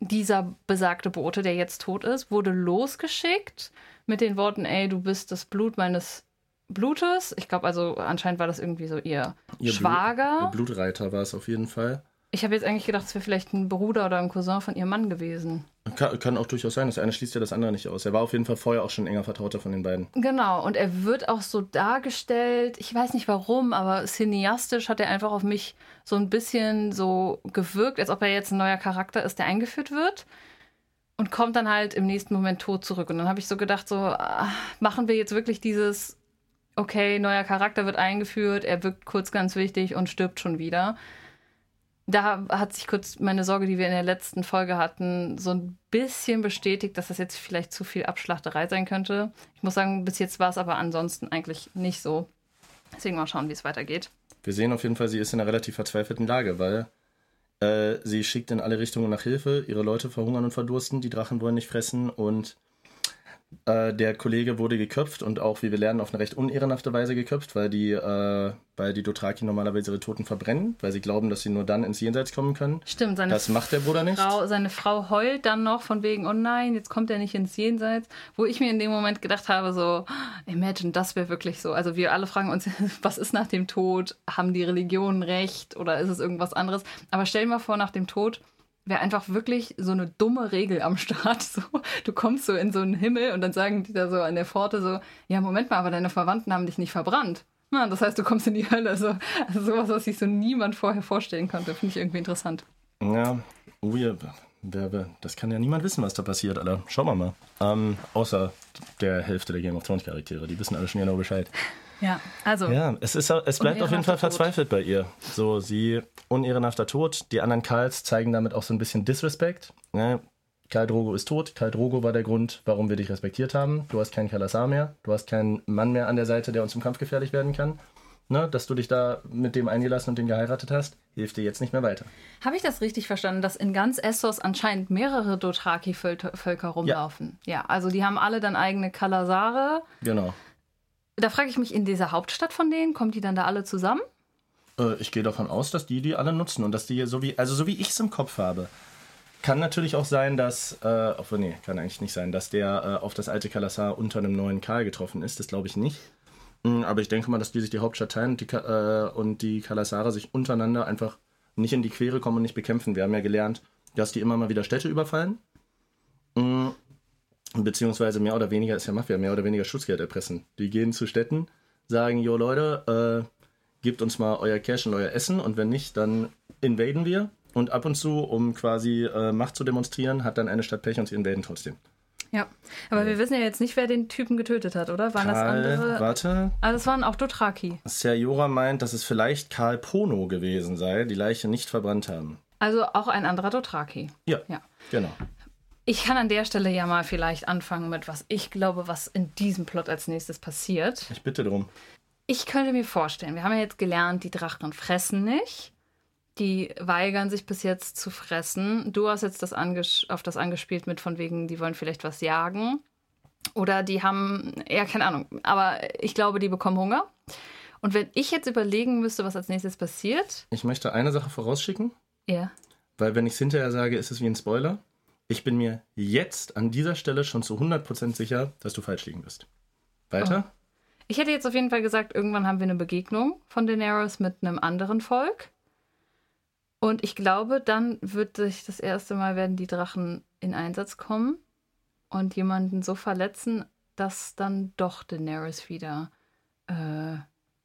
dieser besagte Bote, der jetzt tot ist, wurde losgeschickt mit den Worten, ey, du bist das Blut meines Blutes. Ich glaube also, anscheinend war das irgendwie so ihr, Ihr Schwager. Blut, ihr Blutreiter war es auf jeden Fall. Ich habe jetzt eigentlich gedacht, es wäre vielleicht ein Bruder oder ein Cousin von ihrem Mann gewesen. Kann, kann auch durchaus sein. Das eine schließt ja das andere nicht aus. Er war auf jeden Fall vorher auch schon ein enger Vertrauter von den beiden. Genau, und er wird auch so dargestellt, ich weiß nicht warum, aber cineastisch hat er einfach auf mich so ein bisschen so gewirkt, als ob er jetzt ein neuer Charakter ist, der eingeführt wird. Und kommt dann halt im nächsten Moment tot zurück. Und dann habe ich so gedacht, so, ah, machen wir jetzt wirklich dieses, okay, neuer Charakter wird eingeführt, er wirkt kurz ganz wichtig und stirbt schon wieder. Da hat sich kurz meine Sorge, die wir in der letzten Folge hatten, so ein bisschen bestätigt, dass das jetzt vielleicht zu viel Abschlachterei sein könnte. Ich muss sagen, bis jetzt war es aber ansonsten eigentlich nicht so. Deswegen mal schauen, wie es weitergeht. Wir sehen auf jeden Fall, sie ist in einer relativ verzweifelten Lage, weil äh, sie schickt in alle Richtungen nach Hilfe, ihre Leute verhungern und verdursten, die Drachen wollen nicht fressen. Und äh, der Kollege wurde geköpft und auch, wie wir lernen, auf eine recht unehrenhafte Weise geköpft, weil die, äh, weil die Dothraki normalerweise ihre Toten verbrennen, weil sie glauben, dass sie nur dann ins Jenseits kommen können. Stimmt, seine, Das macht der Bruder nicht. Frau, seine Frau heult dann noch von wegen, oh nein, jetzt kommt er nicht ins Jenseits. Wo ich mir in dem Moment gedacht habe, so, imagine, das wäre wirklich so. Also wir alle fragen uns, was ist nach dem Tod? Haben die Religionen recht oder ist es irgendwas anderes? Aber stell dir mal vor, nach dem Tod wäre einfach wirklich so eine dumme Regel am Start. So, du kommst so in so einen Himmel und dann sagen die da so an der Pforte so, ja, Moment mal, aber deine Verwandten haben dich nicht verbrannt. Ja, das heißt, du kommst in die Hölle. So. Also sowas, was sich so niemand vorher vorstellen konnte, finde ich irgendwie interessant. Ja, weird. Das kann ja niemand wissen, was da passiert, Alter. Schauen wir mal. Ähm, außer der Hälfte der Game of Thrones Charaktere. Die wissen alle schon genau Bescheid. Ja, also. Ja, es, ist, es bleibt auf jeden Fall verzweifelt bei ihr. So, sie unehrenhafter Tod. Die anderen Karls zeigen damit auch so ein bisschen Disrespect. Ne? Karl Drogo ist tot. Karl Drogo war der Grund, warum wir dich respektiert haben. Du hast keinen Kalasar mehr. Du hast keinen Mann mehr an der Seite, der uns im Kampf gefährlich werden kann. Ne? Dass du dich da mit dem eingelassen und den geheiratet hast, hilft dir jetzt nicht mehr weiter. Habe ich das richtig verstanden, dass in ganz Essos anscheinend mehrere Dothraki-Völker rumlaufen? Ja. ja, also die haben alle dann eigene Kalasare. Genau. Da frage ich mich, in dieser Hauptstadt von denen, kommen die dann da alle zusammen? Äh, ich gehe davon aus, dass die die alle nutzen und dass die so wie, also so wie ich es im Kopf habe. Kann natürlich auch sein, dass, äh, obwohl, nee, kann eigentlich nicht sein, dass der äh, auf das alte Kalasar unter einem neuen Karl getroffen ist. Das glaube ich nicht. Mhm, aber ich denke mal, dass die sich die Hauptstadt teilen und die, äh, und die Kalasare sich untereinander einfach nicht in die Quere kommen und nicht bekämpfen. Wir haben ja gelernt, dass die immer mal wieder Städte überfallen. Mhm beziehungsweise mehr oder weniger ist ja Mafia, mehr oder weniger Schutzgeld erpressen. Die gehen zu Städten, sagen, jo Leute, äh, gebt uns mal euer Cash und euer Essen und wenn nicht, dann invaden wir. Und ab und zu, um quasi äh, Macht zu demonstrieren, hat dann eine Stadt Pech und sie invaden trotzdem. Ja, aber ja. wir wissen ja jetzt nicht, wer den Typen getötet hat, oder? Waren Karl, das andere? Warte. Ah, das waren auch Dothraki. Serjora meint, dass es vielleicht Karl Pono gewesen sei, die Leiche nicht verbrannt haben. Also auch ein anderer Dothraki. Ja, ja. genau. Ich kann an der Stelle ja mal vielleicht anfangen mit, was ich glaube, was in diesem Plot als nächstes passiert. Ich bitte darum. Ich könnte mir vorstellen, wir haben ja jetzt gelernt, die Drachen fressen nicht. Die weigern sich bis jetzt zu fressen. Du hast jetzt das auf das angespielt mit von wegen, die wollen vielleicht was jagen. Oder die haben, ja, keine Ahnung. Aber ich glaube, die bekommen Hunger. Und wenn ich jetzt überlegen müsste, was als nächstes passiert. Ich möchte eine Sache vorausschicken. Ja. Weil wenn ich es hinterher sage, ist es wie ein Spoiler. Ich bin mir jetzt an dieser Stelle schon zu 100% sicher, dass du falsch liegen wirst. Weiter? Oh. Ich hätte jetzt auf jeden Fall gesagt, irgendwann haben wir eine Begegnung von Daenerys mit einem anderen Volk. Und ich glaube, dann wird sich das erste Mal werden die Drachen in Einsatz kommen und jemanden so verletzen, dass dann doch Daenerys wieder äh,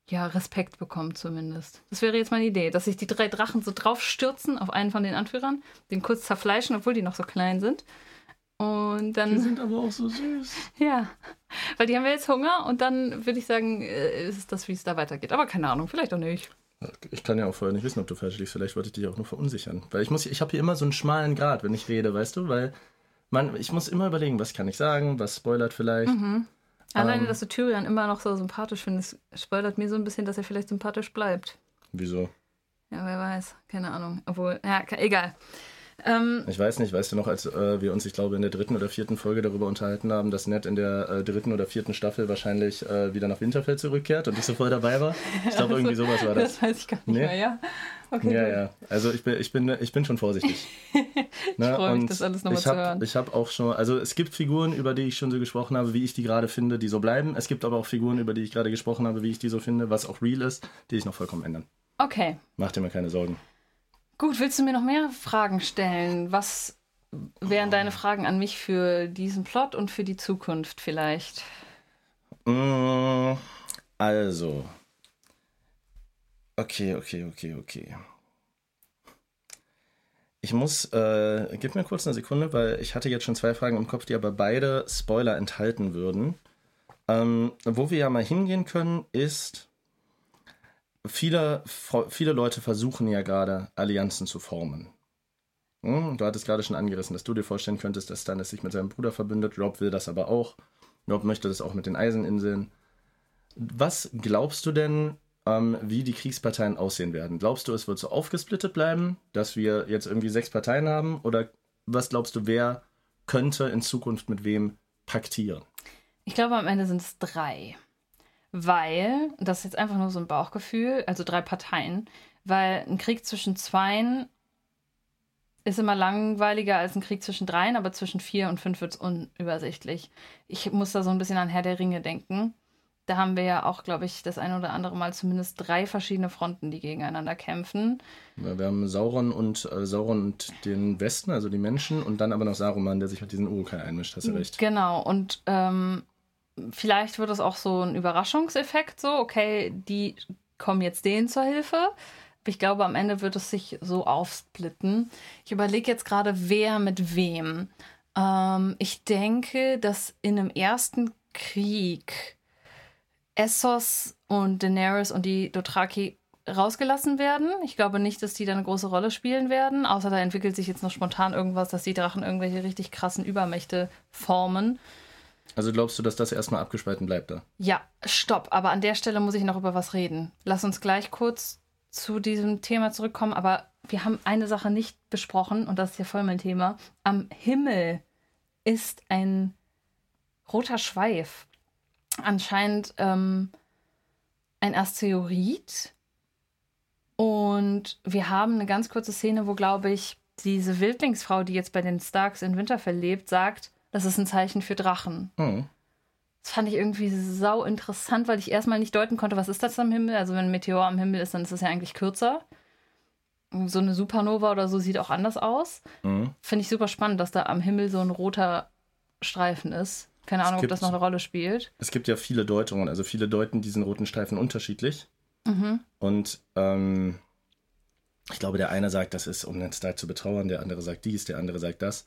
ja, Respekt bekommt zumindest. Das wäre jetzt meine Idee, dass sich die drei Drachen so draufstürzen auf einen von den Anführern, den kurz zerfleischen, obwohl die noch so klein sind. Und dann. Die sind aber auch so süß. Ja, weil die haben ja jetzt Hunger und dann würde ich sagen, äh, ist es das, wie es da weitergeht. Aber keine Ahnung, vielleicht auch nicht. Ich kann ja auch vorher nicht wissen, ob du falsch liegst. Vielleicht wollte ich dich auch nur verunsichern. Weil ich muss, ich habe hier immer so einen schmalen Grad, wenn ich rede, weißt du? Weil man, ich muss immer überlegen, was kann ich sagen, was spoilert vielleicht. Mhm. Alleine, ähm, dass du Tyrion immer noch so sympathisch findest, spoilert mir so ein bisschen, dass er vielleicht sympathisch bleibt. Wieso? Ja, wer weiß. Keine Ahnung. Obwohl, ja, egal. Ähm, ich weiß nicht, weißt du noch, als äh, wir uns, ich glaube, in der dritten oder vierten Folge darüber unterhalten haben, dass Ned in der äh, dritten oder vierten Staffel wahrscheinlich äh, wieder nach Winterfell zurückkehrt und ich so voll dabei war? Ich glaube, irgendwie sowas war das. Das weiß ich gar nicht nee? mehr, ja. Okay, ja, gut. ja. Also ich bin, ich bin, ich bin schon vorsichtig. ich ne? freue mich, das alles nochmal zu hören. Ich habe auch schon, also es gibt Figuren, über die ich schon so gesprochen habe, wie ich die gerade finde, die so bleiben. Es gibt aber auch Figuren, über die ich gerade gesprochen habe, wie ich die so finde, was auch real ist, die ich noch vollkommen ändern. Okay. Mach dir mal keine Sorgen. Gut, willst du mir noch mehr Fragen stellen? Was wären deine Fragen an mich für diesen Plot und für die Zukunft vielleicht? Mm, also, Okay, okay, okay, okay. Ich muss, äh, gib mir kurz eine Sekunde, weil ich hatte jetzt schon zwei Fragen im Kopf, die aber beide Spoiler enthalten würden. Ähm, wo wir ja mal hingehen können, ist, viele, viele Leute versuchen ja gerade Allianzen zu formen. Hm, du hattest gerade schon angerissen, dass du dir vorstellen könntest, dass Stannis sich mit seinem Bruder verbündet. Rob will das aber auch. Rob möchte das auch mit den Eiseninseln. Was glaubst du denn, ähm, wie die Kriegsparteien aussehen werden. Glaubst du, es wird so aufgesplittet bleiben, dass wir jetzt irgendwie sechs Parteien haben? Oder was glaubst du, wer könnte in Zukunft mit wem paktieren? Ich glaube, am Ende sind es drei. Weil, das ist jetzt einfach nur so ein Bauchgefühl, also drei Parteien, weil ein Krieg zwischen zweien ist immer langweiliger als ein Krieg zwischen dreien, aber zwischen vier und fünf wird es unübersichtlich. Ich muss da so ein bisschen an Herr der Ringe denken Da haben wir ja auch, glaube ich, das ein oder andere Mal zumindest drei verschiedene Fronten, die gegeneinander kämpfen. Ja, wir haben Sauron und äh, Sauron und den Westen, also die Menschen, und dann aber noch Saruman, der sich mit diesen Urukai einmischt, hast du recht. Genau, und ähm, vielleicht wird es auch so ein Überraschungseffekt, so, okay, die kommen jetzt denen zur Hilfe. Ich glaube, am Ende wird es sich so aufsplitten. Ich überlege jetzt gerade, wer mit wem. Ähm, ich denke, dass in einem ersten Krieg Essos und Daenerys und die Dothraki rausgelassen werden. Ich glaube nicht, dass die da eine große Rolle spielen werden, außer da entwickelt sich jetzt noch spontan irgendwas, dass die Drachen irgendwelche richtig krassen Übermächte formen. Also glaubst du, dass das erstmal abgespalten bleibt da? Ja, stopp. Aber an der Stelle muss ich noch über was reden. Lass uns gleich kurz zu diesem Thema zurückkommen. Aber wir haben eine Sache nicht besprochen und das ist ja voll mein Thema. Am Himmel ist ein roter Schweif anscheinend ähm, ein Asteroid. Und wir haben eine ganz kurze Szene, wo, glaube ich, diese Wildlingsfrau, die jetzt bei den Starks in Winterfell lebt, sagt, das ist ein Zeichen für Drachen. Hm. Das fand ich irgendwie sau interessant, weil ich erstmal nicht deuten konnte, was ist das am Himmel. Also wenn ein Meteor am Himmel ist, dann ist es ja eigentlich kürzer. So eine Supernova oder so sieht auch anders aus. Mhm. Finde ich super spannend, dass da am Himmel so ein roter Streifen ist. Keine Ahnung, ob gibt- das noch eine Rolle spielt. Es gibt ja viele Deutungen, also viele deuten diesen roten Streifen unterschiedlich. Mhm. Und ähm, ich glaube, der eine sagt, das ist, um den Stark zu betrauern, der andere sagt dies, der andere sagt das.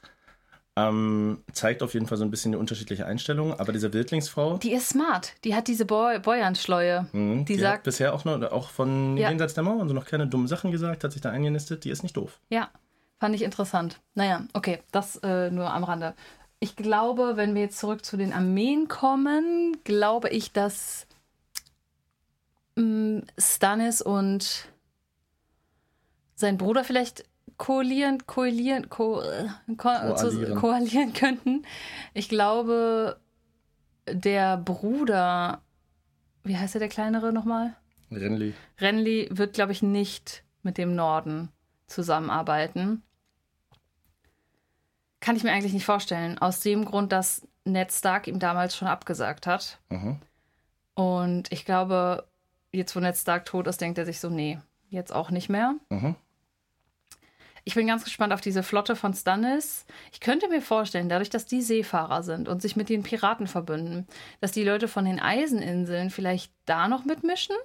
Ähm, zeigt auf jeden Fall so ein bisschen die unterschiedliche Einstellung. Aber diese Wildlingsfrau, Die ist smart. Die hat diese Boy Bäuernschleue. mh, die die, hat sagt- bisher auch noch auch von Ja. jenseits der Mauer und so noch keine dummen Sachen gesagt, hat sich da eingenistet, die ist nicht doof. Ja, fand ich interessant. Naja, okay, das äh, nur am Rande. Ich glaube, wenn wir jetzt zurück zu den Armeen kommen, glaube ich, dass mh, Stannis und sein Bruder vielleicht koalieren, koalieren, ko, äh, ko, Koalieren. Zu, koalieren könnten. Ich glaube, der Bruder, wie heißt er der kleinere nochmal? Renly. Renly wird, glaube ich, nicht mit dem Norden zusammenarbeiten. Kann ich mir eigentlich nicht vorstellen. Aus dem Grund, dass Ned Stark ihm damals schon abgesagt hat. Mhm. Und ich glaube, jetzt wo Ned Stark tot ist, denkt er sich so, nee, jetzt auch nicht mehr. Mhm. Ich bin ganz gespannt auf diese Flotte von Stannis. Ich könnte mir vorstellen, dadurch, dass die Seefahrer sind und sich mit den Piraten verbünden, dass die Leute von den Eiseninseln vielleicht da noch mitmischen.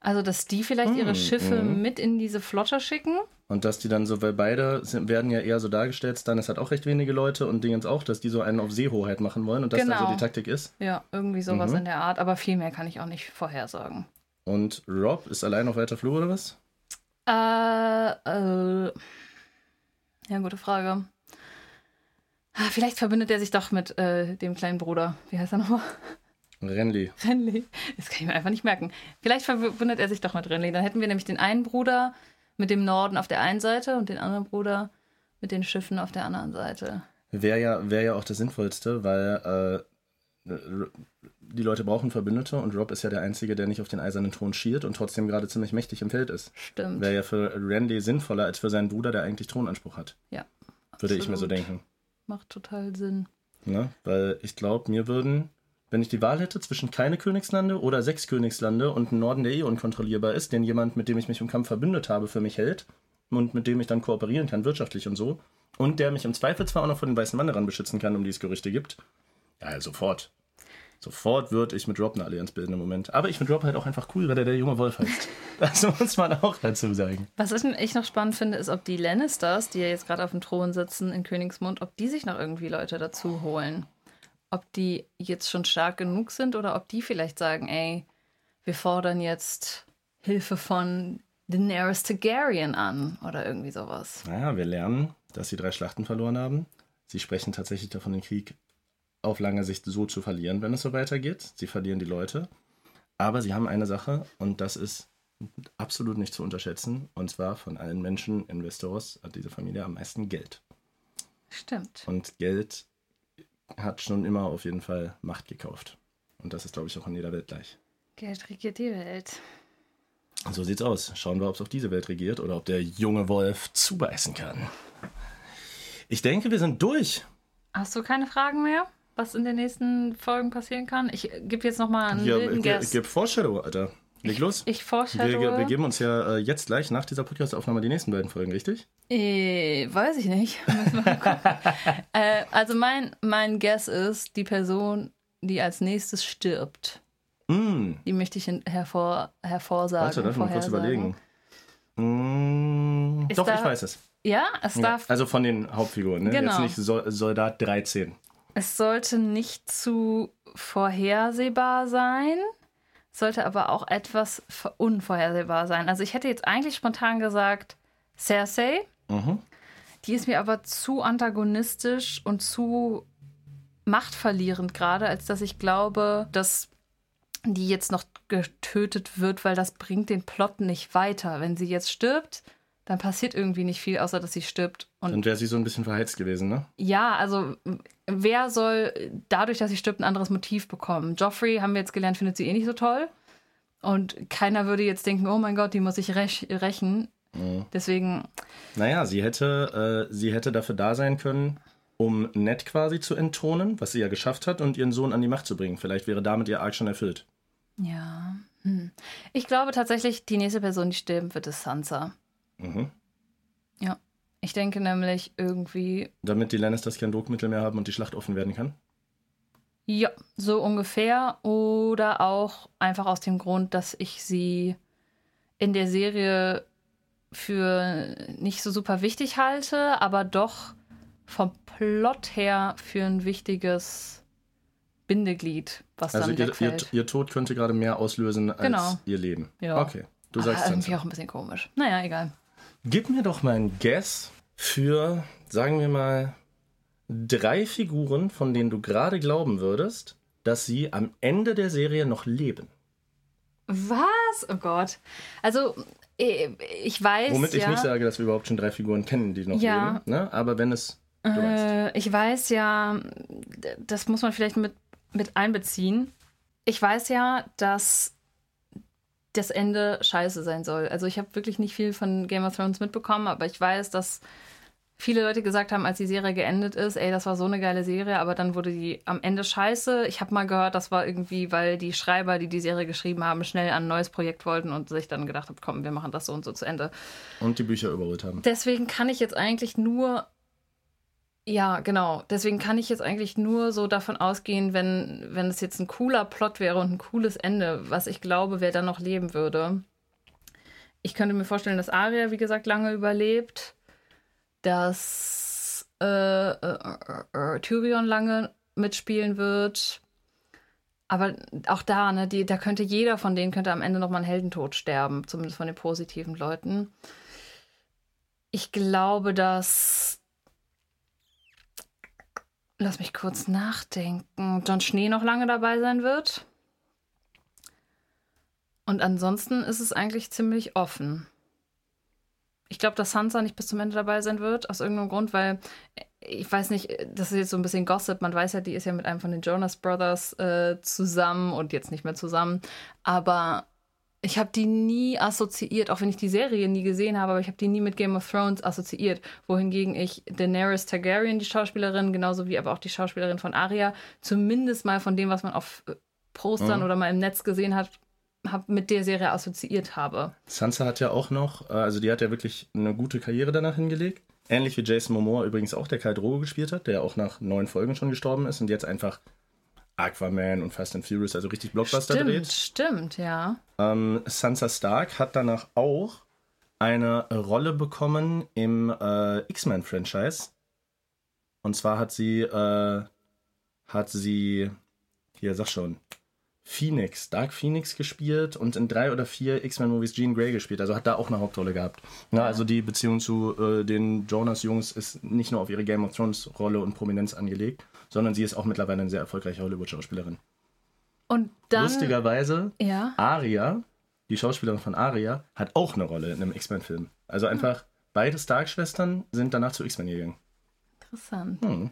Also, dass die vielleicht ihre Hm, Schiffe mhm. mit in diese Flotte schicken. Und dass die dann so, weil beide sind, werden ja eher so dargestellt, Stannis hat auch recht wenige Leute und Dingens auch, dass die so einen auf Seehoheit machen wollen und das dann Genau. so die Taktik ist. Ja, irgendwie sowas Mhm. in der Art. Aber viel mehr kann ich auch nicht vorhersagen. Und Rob ist allein auf weiter Flur oder was? Äh, äh. Ja, gute Frage. Ah, Vielleicht verbindet er sich doch mit äh, dem kleinen Bruder. Wie heißt er nochmal? Renly. Renly. Das kann ich mir einfach nicht merken. Vielleicht verbindet er sich doch mit Renly. Dann hätten wir nämlich den einen Bruder mit dem Norden auf der einen Seite und den anderen Bruder mit den Schiffen auf der anderen Seite. Wäre ja, wär ja auch das Sinnvollste, weil äh, die Leute brauchen Verbündete und Rob ist ja der Einzige, der nicht auf den eisernen Thron schielt und trotzdem gerade ziemlich mächtig im Feld ist. Stimmt. Wäre ja für Randy sinnvoller als für seinen Bruder, der eigentlich Thronanspruch hat. Ja. Würde ich mir so absolut. denken. Macht total Sinn. Ne? Weil ich glaube, mir würden, wenn ich die Wahl hätte zwischen keine Königslande oder sechs Königslande und einen Norden, der eh unkontrollierbar ist, den jemand, mit dem ich mich im Kampf verbündet habe, für mich hält und mit dem ich dann kooperieren kann, wirtschaftlich und so, und der mich im Zweifelsfall auch noch von den weißen Wanderern beschützen kann, um die es Gerüchte gibt, ja, sofort. Sofort würde ich mit Rob eine Allianz bilden im Moment. Aber ich finde Rob halt auch einfach cool, weil der der junge Wolf heißt. Das muss man auch dazu sagen. Was ich ich noch spannend finde, ist, ob die Lannisters, die ja jetzt gerade auf dem Thron sitzen in Königsmund, ob die sich noch irgendwie Leute dazu holen. Ob die jetzt schon stark genug sind oder ob die vielleicht sagen, ey, wir fordern jetzt Hilfe von Daenerys Targaryen an oder irgendwie sowas. Naja, wir lernen, dass sie drei Schlachten verloren haben. Sie sprechen tatsächlich davon, den Krieg auf lange Sicht so zu verlieren, wenn es so weitergeht. Sie verlieren die Leute. Aber sie haben eine Sache und das ist absolut nicht zu unterschätzen. Und zwar von allen Menschen in Westeros hat diese Familie am meisten Geld. Stimmt. Und Geld hat schon immer auf jeden Fall Macht gekauft. Und das ist, glaube ich, auch in jeder Welt gleich. Geld regiert die Welt. So sieht's aus. Schauen wir, ob es auch diese Welt regiert oder ob der junge Wolf zubeißen kann. Ich denke, wir sind durch. Hast du keine Fragen mehr? Was in den nächsten Folgen passieren kann? Ich gebe jetzt nochmal einen Ja, wilden Guess. gib Foreshadow, Alter. Leg los. Ich Wir, foreshadowe. wir geben uns ja äh, jetzt gleich nach dieser Podcast-Aufnahme die nächsten beiden Folgen, richtig? Äh, weiß ich nicht. Wir äh, also mein, mein Guess ist, die Person, die als nächstes stirbt, Mm. die möchte ich hervor, hervorsagen. Warte, darf ich mal kurz überlegen. Mm, doch, da- ich weiß es. Ja, es Ja, darf. also von den Hauptfiguren, ne? Genau. Jetzt nicht Sol Soldat 13. Es sollte nicht zu vorhersehbar sein, sollte aber auch etwas unvorhersehbar sein. Also ich hätte jetzt eigentlich spontan gesagt Cersei. Mhm. Die ist mir aber zu antagonistisch und zu machtverlierend gerade, als dass ich glaube, dass die jetzt noch getötet wird, weil das bringt den Plot nicht weiter. Wenn sie jetzt stirbt, dann passiert irgendwie nicht viel, außer dass sie stirbt. Und Dann wäre sie so ein bisschen verheizt gewesen, ne? ja, also wer soll dadurch, dass sie stirbt, ein anderes Motiv bekommen? Joffrey, haben wir jetzt gelernt, findet sie eh nicht so toll. Und keiner würde jetzt denken, oh mein Gott, die muss ich rech rächen. Deswegen, Naja, sie hätte, äh, sie hätte dafür da sein können, um Ned quasi zu entthronen, was sie ja geschafft hat, und ihren Sohn an die Macht zu bringen. Vielleicht wäre damit ihr Arc schon erfüllt. ja. Hm. Ich glaube tatsächlich, die nächste Person, die sterben wird, ist Sansa. Mhm. Ja. Ich denke nämlich irgendwie, Damit die Lannisters kein Druckmittel mehr haben und die Schlacht offen werden kann. ja, so ungefähr. Oder auch einfach aus dem Grund, dass ich sie in der Serie für nicht so super wichtig halte, aber doch vom Plot her für ein wichtiges Bindeglied, was Also dann ihr, ihr, ihr Tod könnte gerade mehr auslösen als Genau. ihr Leben. Ja. Okay, du aber sagst irgendwie Sansa. auch ein bisschen komisch. Naja, egal. Gib mir doch mal ein Guess für, sagen wir mal, drei Figuren, von denen du gerade glauben würdest, dass sie am Ende der Serie noch leben. Was? Oh Gott. Also, ich weiß Womit ich ja, nicht sage, dass wir überhaupt schon drei Figuren kennen, die noch Ja. leben. Ne? Aber wenn es. Äh, ich weiß ja, das muss man vielleicht mit, mit einbeziehen. Ich weiß ja, dass das Ende scheiße sein soll. Also ich habe wirklich nicht viel von Game of Thrones mitbekommen, aber ich weiß, dass viele Leute gesagt haben, als die Serie geendet ist, ey, das war so eine geile Serie, aber dann wurde die am Ende scheiße. Ich habe mal gehört, das war irgendwie, weil die Schreiber, die die Serie geschrieben haben, schnell an ein neues Projekt wollten und sich dann gedacht haben, komm, wir machen das so und so zu Ende. Und die Bücher überholt haben. Deswegen kann ich jetzt eigentlich nur. Ja, genau. Deswegen kann ich jetzt eigentlich nur so davon ausgehen, wenn, wenn es jetzt ein cooler Plot wäre und ein cooles Ende, was ich glaube, wer dann noch leben würde. Ich könnte mir vorstellen, dass Arya, wie gesagt, lange überlebt, dass äh, äh, äh, äh, Tyrion lange mitspielen wird. Aber auch da, ne, die, da könnte jeder von denen könnte am Ende noch mal einen Heldentod sterben, zumindest von den positiven Leuten. Ich glaube, dass. Lass mich kurz nachdenken. John Schnee noch lange dabei sein wird. Und ansonsten ist es eigentlich ziemlich offen. Ich glaube, dass Sansa nicht bis zum Ende dabei sein wird, aus irgendeinem Grund, weil äh, ich weiß nicht, das ist jetzt so ein bisschen Gossip. Man weiß ja, die ist ja mit einem von den Jonas Brothers äh, zusammen und jetzt nicht mehr zusammen. Aber ich habe die nie assoziiert, auch wenn ich die Serie nie gesehen habe, aber ich habe die nie mit Game of Thrones assoziiert. Wohingegen ich Daenerys Targaryen, die Schauspielerin, genauso wie aber auch die Schauspielerin von Arya, zumindest mal von dem, was man auf äh, Postern Mhm. oder mal im Netz gesehen hat, hab, mit der Serie assoziiert habe. Sansa hat ja auch noch, äh, also die hat ja wirklich eine gute Karriere danach hingelegt. Ähnlich wie Jason Momoa übrigens auch, der Khal Drogo gespielt hat, der auch nach neun Folgen schon gestorben ist und jetzt einfach Aquaman und Fast and Furious, also richtig Blockbuster stimmt, dreht. stimmt, ja. Ähm, Sansa Stark hat danach auch eine Rolle bekommen im äh, X-Men-Franchise. Und zwar hat sie, äh, hat sie, hier sag schon, Phoenix, Dark Phoenix gespielt und in drei oder vier X-Men-Movies Jean Grey gespielt. Also hat da auch eine Hauptrolle gehabt. Na, also die Beziehung zu äh, den Jonas-Jungs ist nicht nur auf ihre Game of Thrones-Rolle und Prominenz angelegt, sondern sie ist auch mittlerweile eine sehr erfolgreiche Hollywood-Schauspielerin. Und dann. Lustigerweise Ja. Aria, die Schauspielerin von Aria, hat auch eine Rolle in einem X-Men-Film. Also einfach beide Stark-Schwestern sind danach zu X-Men gegangen. Interessant. Hm.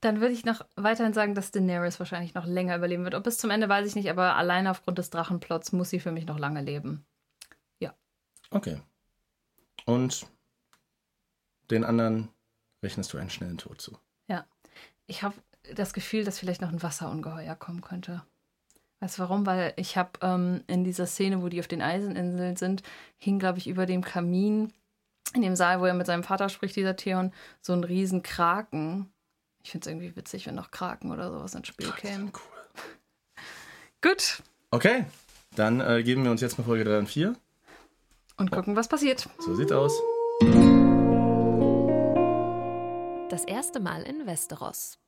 Dann würde ich noch weiterhin sagen, dass Daenerys wahrscheinlich noch länger überleben wird. Ob bis zum Ende weiß ich nicht, aber alleine aufgrund des Drachenplots muss sie für mich noch lange leben. Okay. Und den anderen rechnest du einen schnellen Tod zu. Ja. Ich habe das Gefühl, dass vielleicht noch ein Wasserungeheuer kommen könnte. Weißt du warum? Weil ich habe ähm, in dieser Szene, wo die auf den Eiseninseln sind, hing, glaube ich, über dem Kamin, in dem Saal, wo er mit seinem Vater spricht, dieser Theon, so ein riesen Kraken. Ich finde es irgendwie witzig, wenn noch Kraken oder sowas ins Spiel kämen. Cool. Gut. Okay, dann äh, geben wir uns jetzt mal Folge 3 und 4. Und gucken, was passiert. So sieht's aus. Das erste Mal in Westeros.